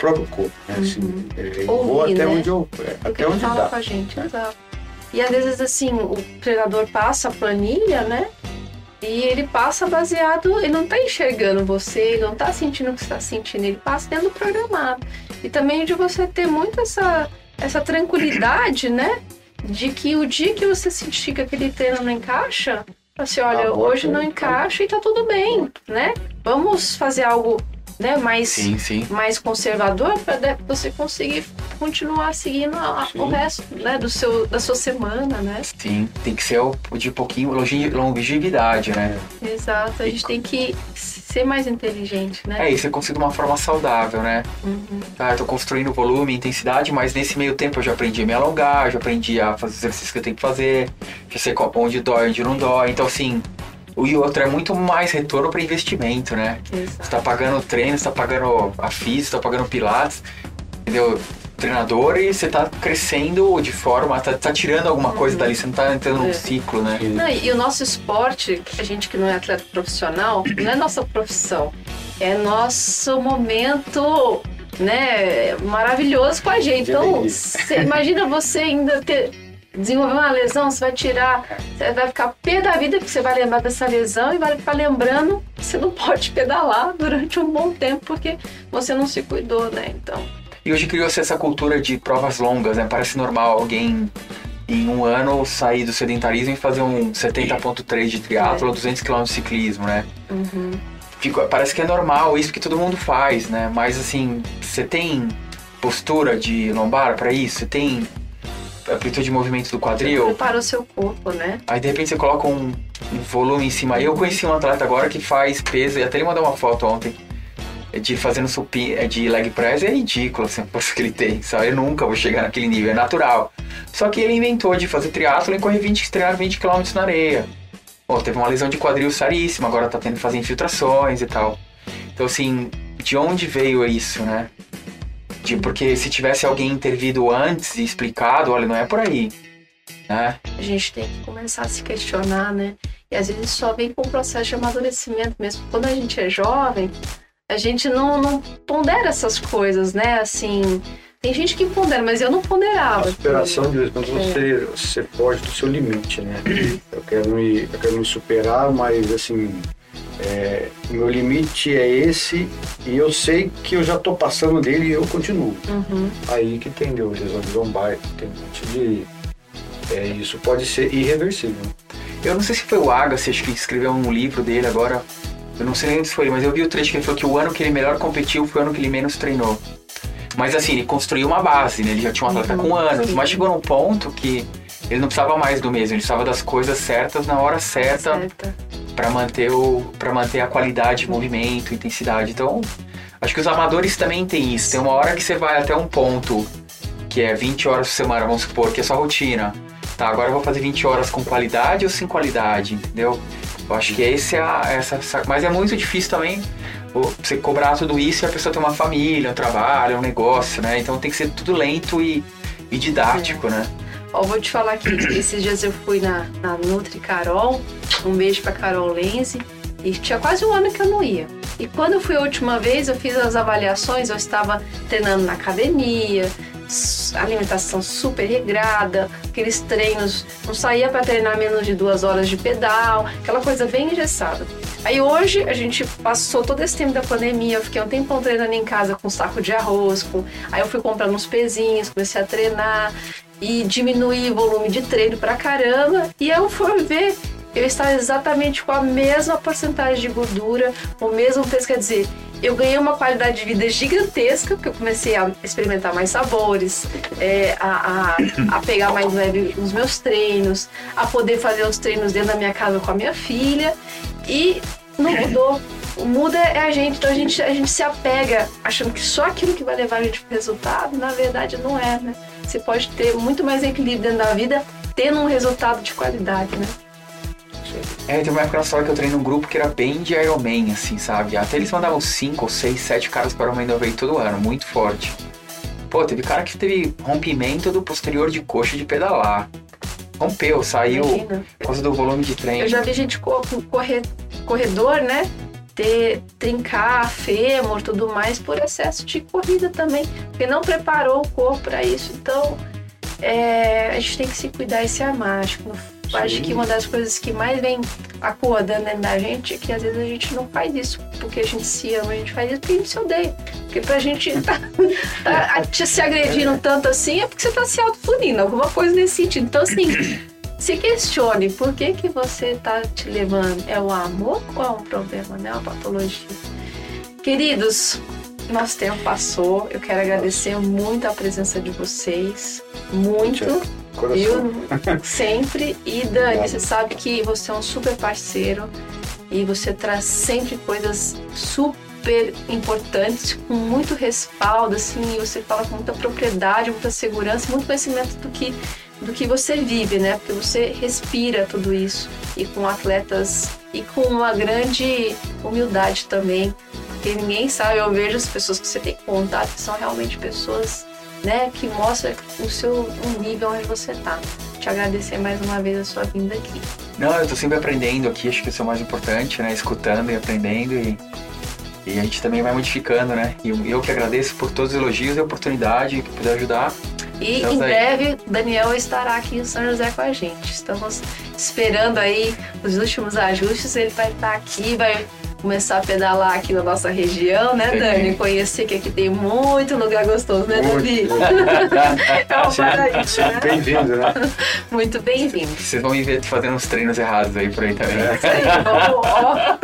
próprio corpo. Né? Assim, é, eu vou Uhum. Ouvir, até né? onde eu. é, que até onde fala dá. com a gente, exato. E às vezes, assim, o treinador passa a planilha, né? E ele passa baseado, ele não tá enxergando você, ele não tá sentindo o que você tá sentindo, ele passa dentro do programado. E também de você ter muito essa, essa tranquilidade, né? De que o dia que você sentir que aquele treino não encaixa, você olha, Ah, hoje não encaixa e tá tudo bem, né? Vamos fazer algo né, mais Sim, sim. mais conservador para você conseguir continuar seguindo a- o resto né, do seu, da sua semana, né? Sim, tem que ser de pouquinho longe- longevidade, né? Exato, a gente tem que ser mais inteligente, né? É isso, você conseguir uma forma saudável, né? Uhum. Tá, eu tô construindo volume, intensidade, mas nesse meio tempo eu já aprendi a me alongar, já aprendi a fazer os exercícios que eu tenho que fazer, já sei onde dói, onde não dói. Então, assim, e outro é muito mais retorno para investimento, né? Exato. Você tá pagando o treino, você tá pagando a FIS, você tá pagando pilates, entendeu? Treinador e você tá crescendo de forma, tá, tá tirando alguma coisa dali, você não tá entrando num É. ciclo, né? Não, e o nosso esporte, a gente que não é atleta profissional, não é nossa profissão, é nosso momento, né, maravilhoso com a gente. Então, cê- imagina você ainda ter desenvolver uma lesão, você vai tirar, você vai ficar pé da vida porque você vai lembrar dessa lesão e vai ficar lembrando que você não pode pedalar durante um bom tempo porque você não se cuidou, né? Então, E hoje criou-se essa cultura de provas longas, né? Parece normal alguém em um ano sair do sedentarismo e fazer um 70.3 de triatlo ou 200 km de ciclismo, né? Fica- parece que é normal isso que todo mundo faz, né? Mas assim, você tem postura de lombar pra isso? Você tem amplitude de movimento do quadril? preparou seu corpo, né? Aí de repente você coloca um, um volume em cima. Eu conheci um atleta agora que faz peso, e até ele mandou uma foto ontem, de fazendo supino, de leg press, é ridículo assim, força que ele tem, sabe? Eu nunca vou chegar naquele nível, é natural. Só que ele inventou de fazer triatlo e correr 20, treinar 20 km na areia. Pô, teve uma lesão de quadril seríssima, agora tá tendo que fazer infiltrações e tal. Então assim, de onde veio isso, né? De, porque se tivesse alguém intervido antes e explicado, olha, não é por aí, né? A gente tem que começar a se questionar, né? E às vezes só vem com o processo de amadurecimento mesmo. Quando a gente é jovem, a gente não, não pondera essas coisas, né? Assim, tem gente que pondera, mas eu não ponderava. A superação de vez quando você, você foge do seu limite, né? Eu quero me, eu quero me superar, mas assim, é, meu limite é esse e eu sei que eu já tô passando dele e eu continuo. Uhum. Aí que tem deu lesão de lombar, tem um monte de. É, isso pode ser irreversível. Eu não sei se foi o Agassi, acho que escreveu um livro dele agora. Eu não sei nem se foi ele, mas eu vi o trecho que ele falou que o ano que ele melhor competiu foi o ano que ele menos treinou. Mas assim, ele construiu uma base, né? Ele já tinha um atleta com anos, mas chegou num ponto que ele não precisava mais do mesmo, ele precisava das coisas certas na hora certa Certa. para manter o para manter a qualidade, movimento, intensidade. Então, acho que os amadores também têm isso. Tem uma hora que você vai até um ponto que é 20 horas por semana, vamos supor, que é sua rotina. Tá, agora eu vou fazer 20 horas com qualidade ou sem qualidade, entendeu? Eu acho que esse é a, essa, essa- mas é muito difícil também você cobrar tudo isso e a pessoa ter uma família, um trabalho, um negócio, né? Então tem que ser tudo lento e, e didático, né? Ó, vou te falar que esses dias eu fui na, na Nutri Carol, um beijo pra Carol Lenze, e tinha quase um ano que eu não ia. E quando eu fui a última vez, eu fiz as avaliações, eu estava treinando na academia, alimentação super regrada, aqueles treinos, não saía para treinar menos de duas horas de pedal, aquela coisa bem engessada. Aí hoje a gente passou todo esse tempo da pandemia, eu fiquei um tempão treinando em casa com um saco de arroz, com... aí eu fui comprando uns pezinhos, comecei a treinar e diminuir o volume de treino pra caramba. E eu fui ver, eu estava exatamente com a mesma porcentagem de gordura, o mesmo peso, quer dizer, eu ganhei uma qualidade de vida gigantesca, porque eu comecei a experimentar mais sabores, é, a, a, a pegar mais leve os meus treinos, a poder fazer os treinos dentro da minha casa com a minha filha. E não mudou. Muda é a gente, então a gente, a gente se apega achando que só aquilo que vai levar a gente pro resultado, na verdade não é, né? Você pode ter muito mais equilíbrio dentro da vida tendo um resultado de qualidade, né? É, tem uma época na história que eu treinei num grupo que era bem de Ironman, assim, sabe? Até eles mandavam 5 ou 6, 7 caras para o do Havaí todo ano, muito forte. Pô, teve cara que teve rompimento do posterior de coxa de pedalar. Rompeu, saiu Imagina. por causa do volume de treino. Eu já vi gente corredor, né? Ter, trincar fêmur tudo mais por excesso de corrida também, porque não preparou o corpo para isso. Então, é, a gente tem que se cuidar e se amar. Acho, que acho que uma das coisas que mais vem acordando dentro da gente é que às vezes a gente não faz isso porque a gente se ama, a gente faz isso porque a gente se odeia. Porque pra gente tá, tá te- se agredindo tanto assim é porque você tá se autopunindo, alguma coisa nesse sentido. Então, assim, se questione por que, que você tá te levando. É o amor ou é um problema, né? Uma patologia. Queridos, nosso tempo passou. Eu quero agradecer muito a presença de vocês. Muito. Viu? Sempre. E Dani, você sabe que você é um super parceiro e você traz sempre coisas super importantes, com muito respaldo, assim, e você fala com muita propriedade, muita segurança, muito conhecimento do que, do que você vive, né? Porque você respira tudo isso e com atletas e com uma grande humildade também. Porque ninguém sabe, eu vejo as pessoas que você tem contato que são realmente pessoas né, que mostra o seu o nível onde você tá. Te agradecer mais uma vez a sua vinda aqui. Não, eu tô sempre aprendendo aqui, acho que isso é o mais importante, né? Escutando e aprendendo e, e a gente também vai modificando, né? E eu, eu que agradeço por todos os elogios e a oportunidade que puder ajudar. E Estamos em aí. breve, Daniel estará aqui em São José com a gente. Estamos esperando aí os últimos ajustes. Ele vai estar aqui, vai começar a pedalar aqui na nossa região, né, Sim. Dani? Conhecer que aqui tem muito lugar gostoso, né, Davi? é um paraíso, né? Bem-vindo, né? Muito bem-vindo. Vocês vão me ver fazendo uns treinos errados aí por aí também. Isso aí, vamos, ó.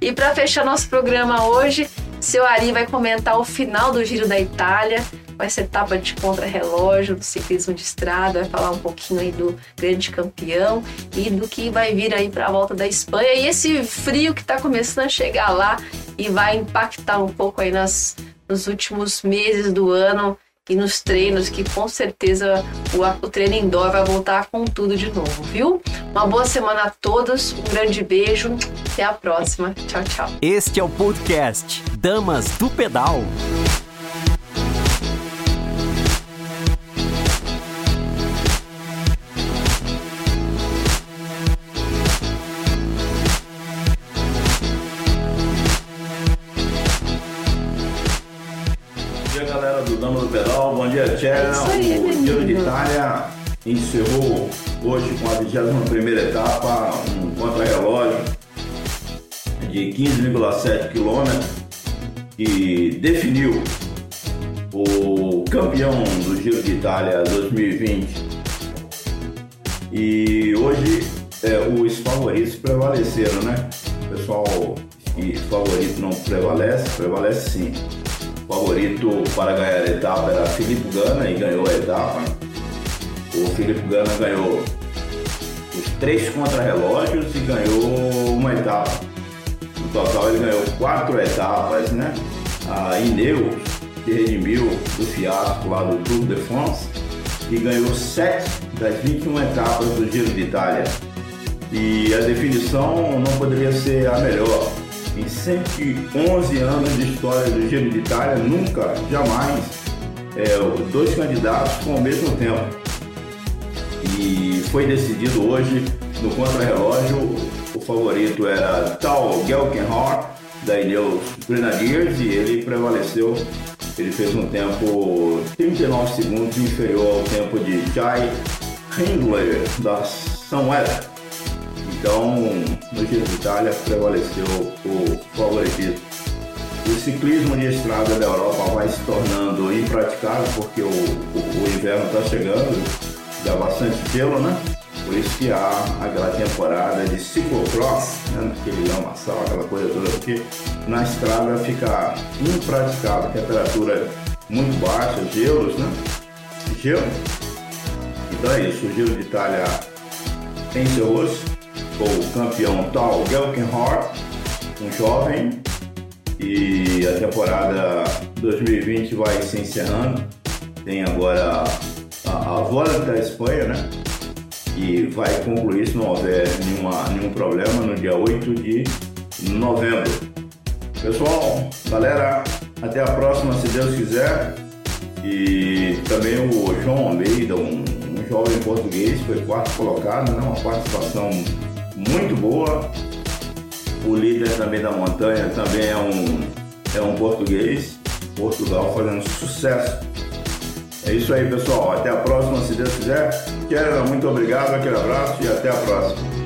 E para fechar nosso programa hoje, seu Ari vai comentar o final do Giro da Itália, vai ser etapa de contrarrelógio do ciclismo de estrada, vai falar um pouquinho aí do grande campeão e do que vai vir aí para a volta da Espanha e esse frio que está começando a chegar lá e vai impactar um pouco aí nas, nos últimos meses do ano e nos treinos, que com certeza o, o treino indoor vai voltar com tudo de novo, viu? Uma boa semana a todos, um grande beijo, até a próxima. Tchau, tchau. Este é o podcast Damas do Pedal. Bom dia, Tchera. É o. Giro de Itália encerrou hoje com a 21 etapa, um contrarrelógio de 15,7 quilômetros que definiu o campeão do Giro de Itália 2020. E hoje é, os favoritos prevaleceram, né? O pessoal que favorito não prevalece, prevalece sim. Favorito para ganhar a etapa era Filipe Gana e ganhou a etapa. O Filipe Gana ganhou os três contrarrelógios e ganhou uma etapa. No total ele ganhou quatro etapas, né? A Ineos se redimiu do fiasco lá do Tour de France e ganhou sete das 21 etapas do Giro de Itália. E a definição não poderia ser a melhor. Em 111 anos de história do Giro de Itália, nunca, jamais, é, dois candidatos com o mesmo tempo. E foi decidido hoje no contrarrelógio. O favorito era Tal Gelkenhorn, da Ineos Grenadiers, e ele prevaleceu. Ele fez um tempo 39 segundos inferior ao tempo de Jai Hindler, da Sunweb. Então, no Giro de Itália prevaleceu o favoritismo. O ciclismo de estrada da Europa vai se tornando impraticável porque o, o- o inverno está chegando, dá bastante gelo, né? Por isso que há aquela temporada de ciclocross, né? aquele lamaçal, aquela coisa toda, porque na estrada fica impraticável, temperatura muito baixa, gelos, né? Gelo. Então é isso, o Giro de Itália encerrou-se o campeão Tal Gelkenhorn, um jovem, e a temporada 2020 vai se encerrando. Tem agora a, a volta da Espanha, né? E vai concluir se não houver nenhuma, nenhum problema no dia 8 de novembro. Pessoal, galera, até a próxima se Deus quiser. E também o João Almeida, um, um jovem português, foi quarto colocado, né? uma participação muito boa. O líder também da montanha também é um, é um português, Portugal fazendo sucesso. É isso aí, pessoal. Até a próxima, se Deus quiser. Quero, muito obrigado, aquele abraço e até a próxima.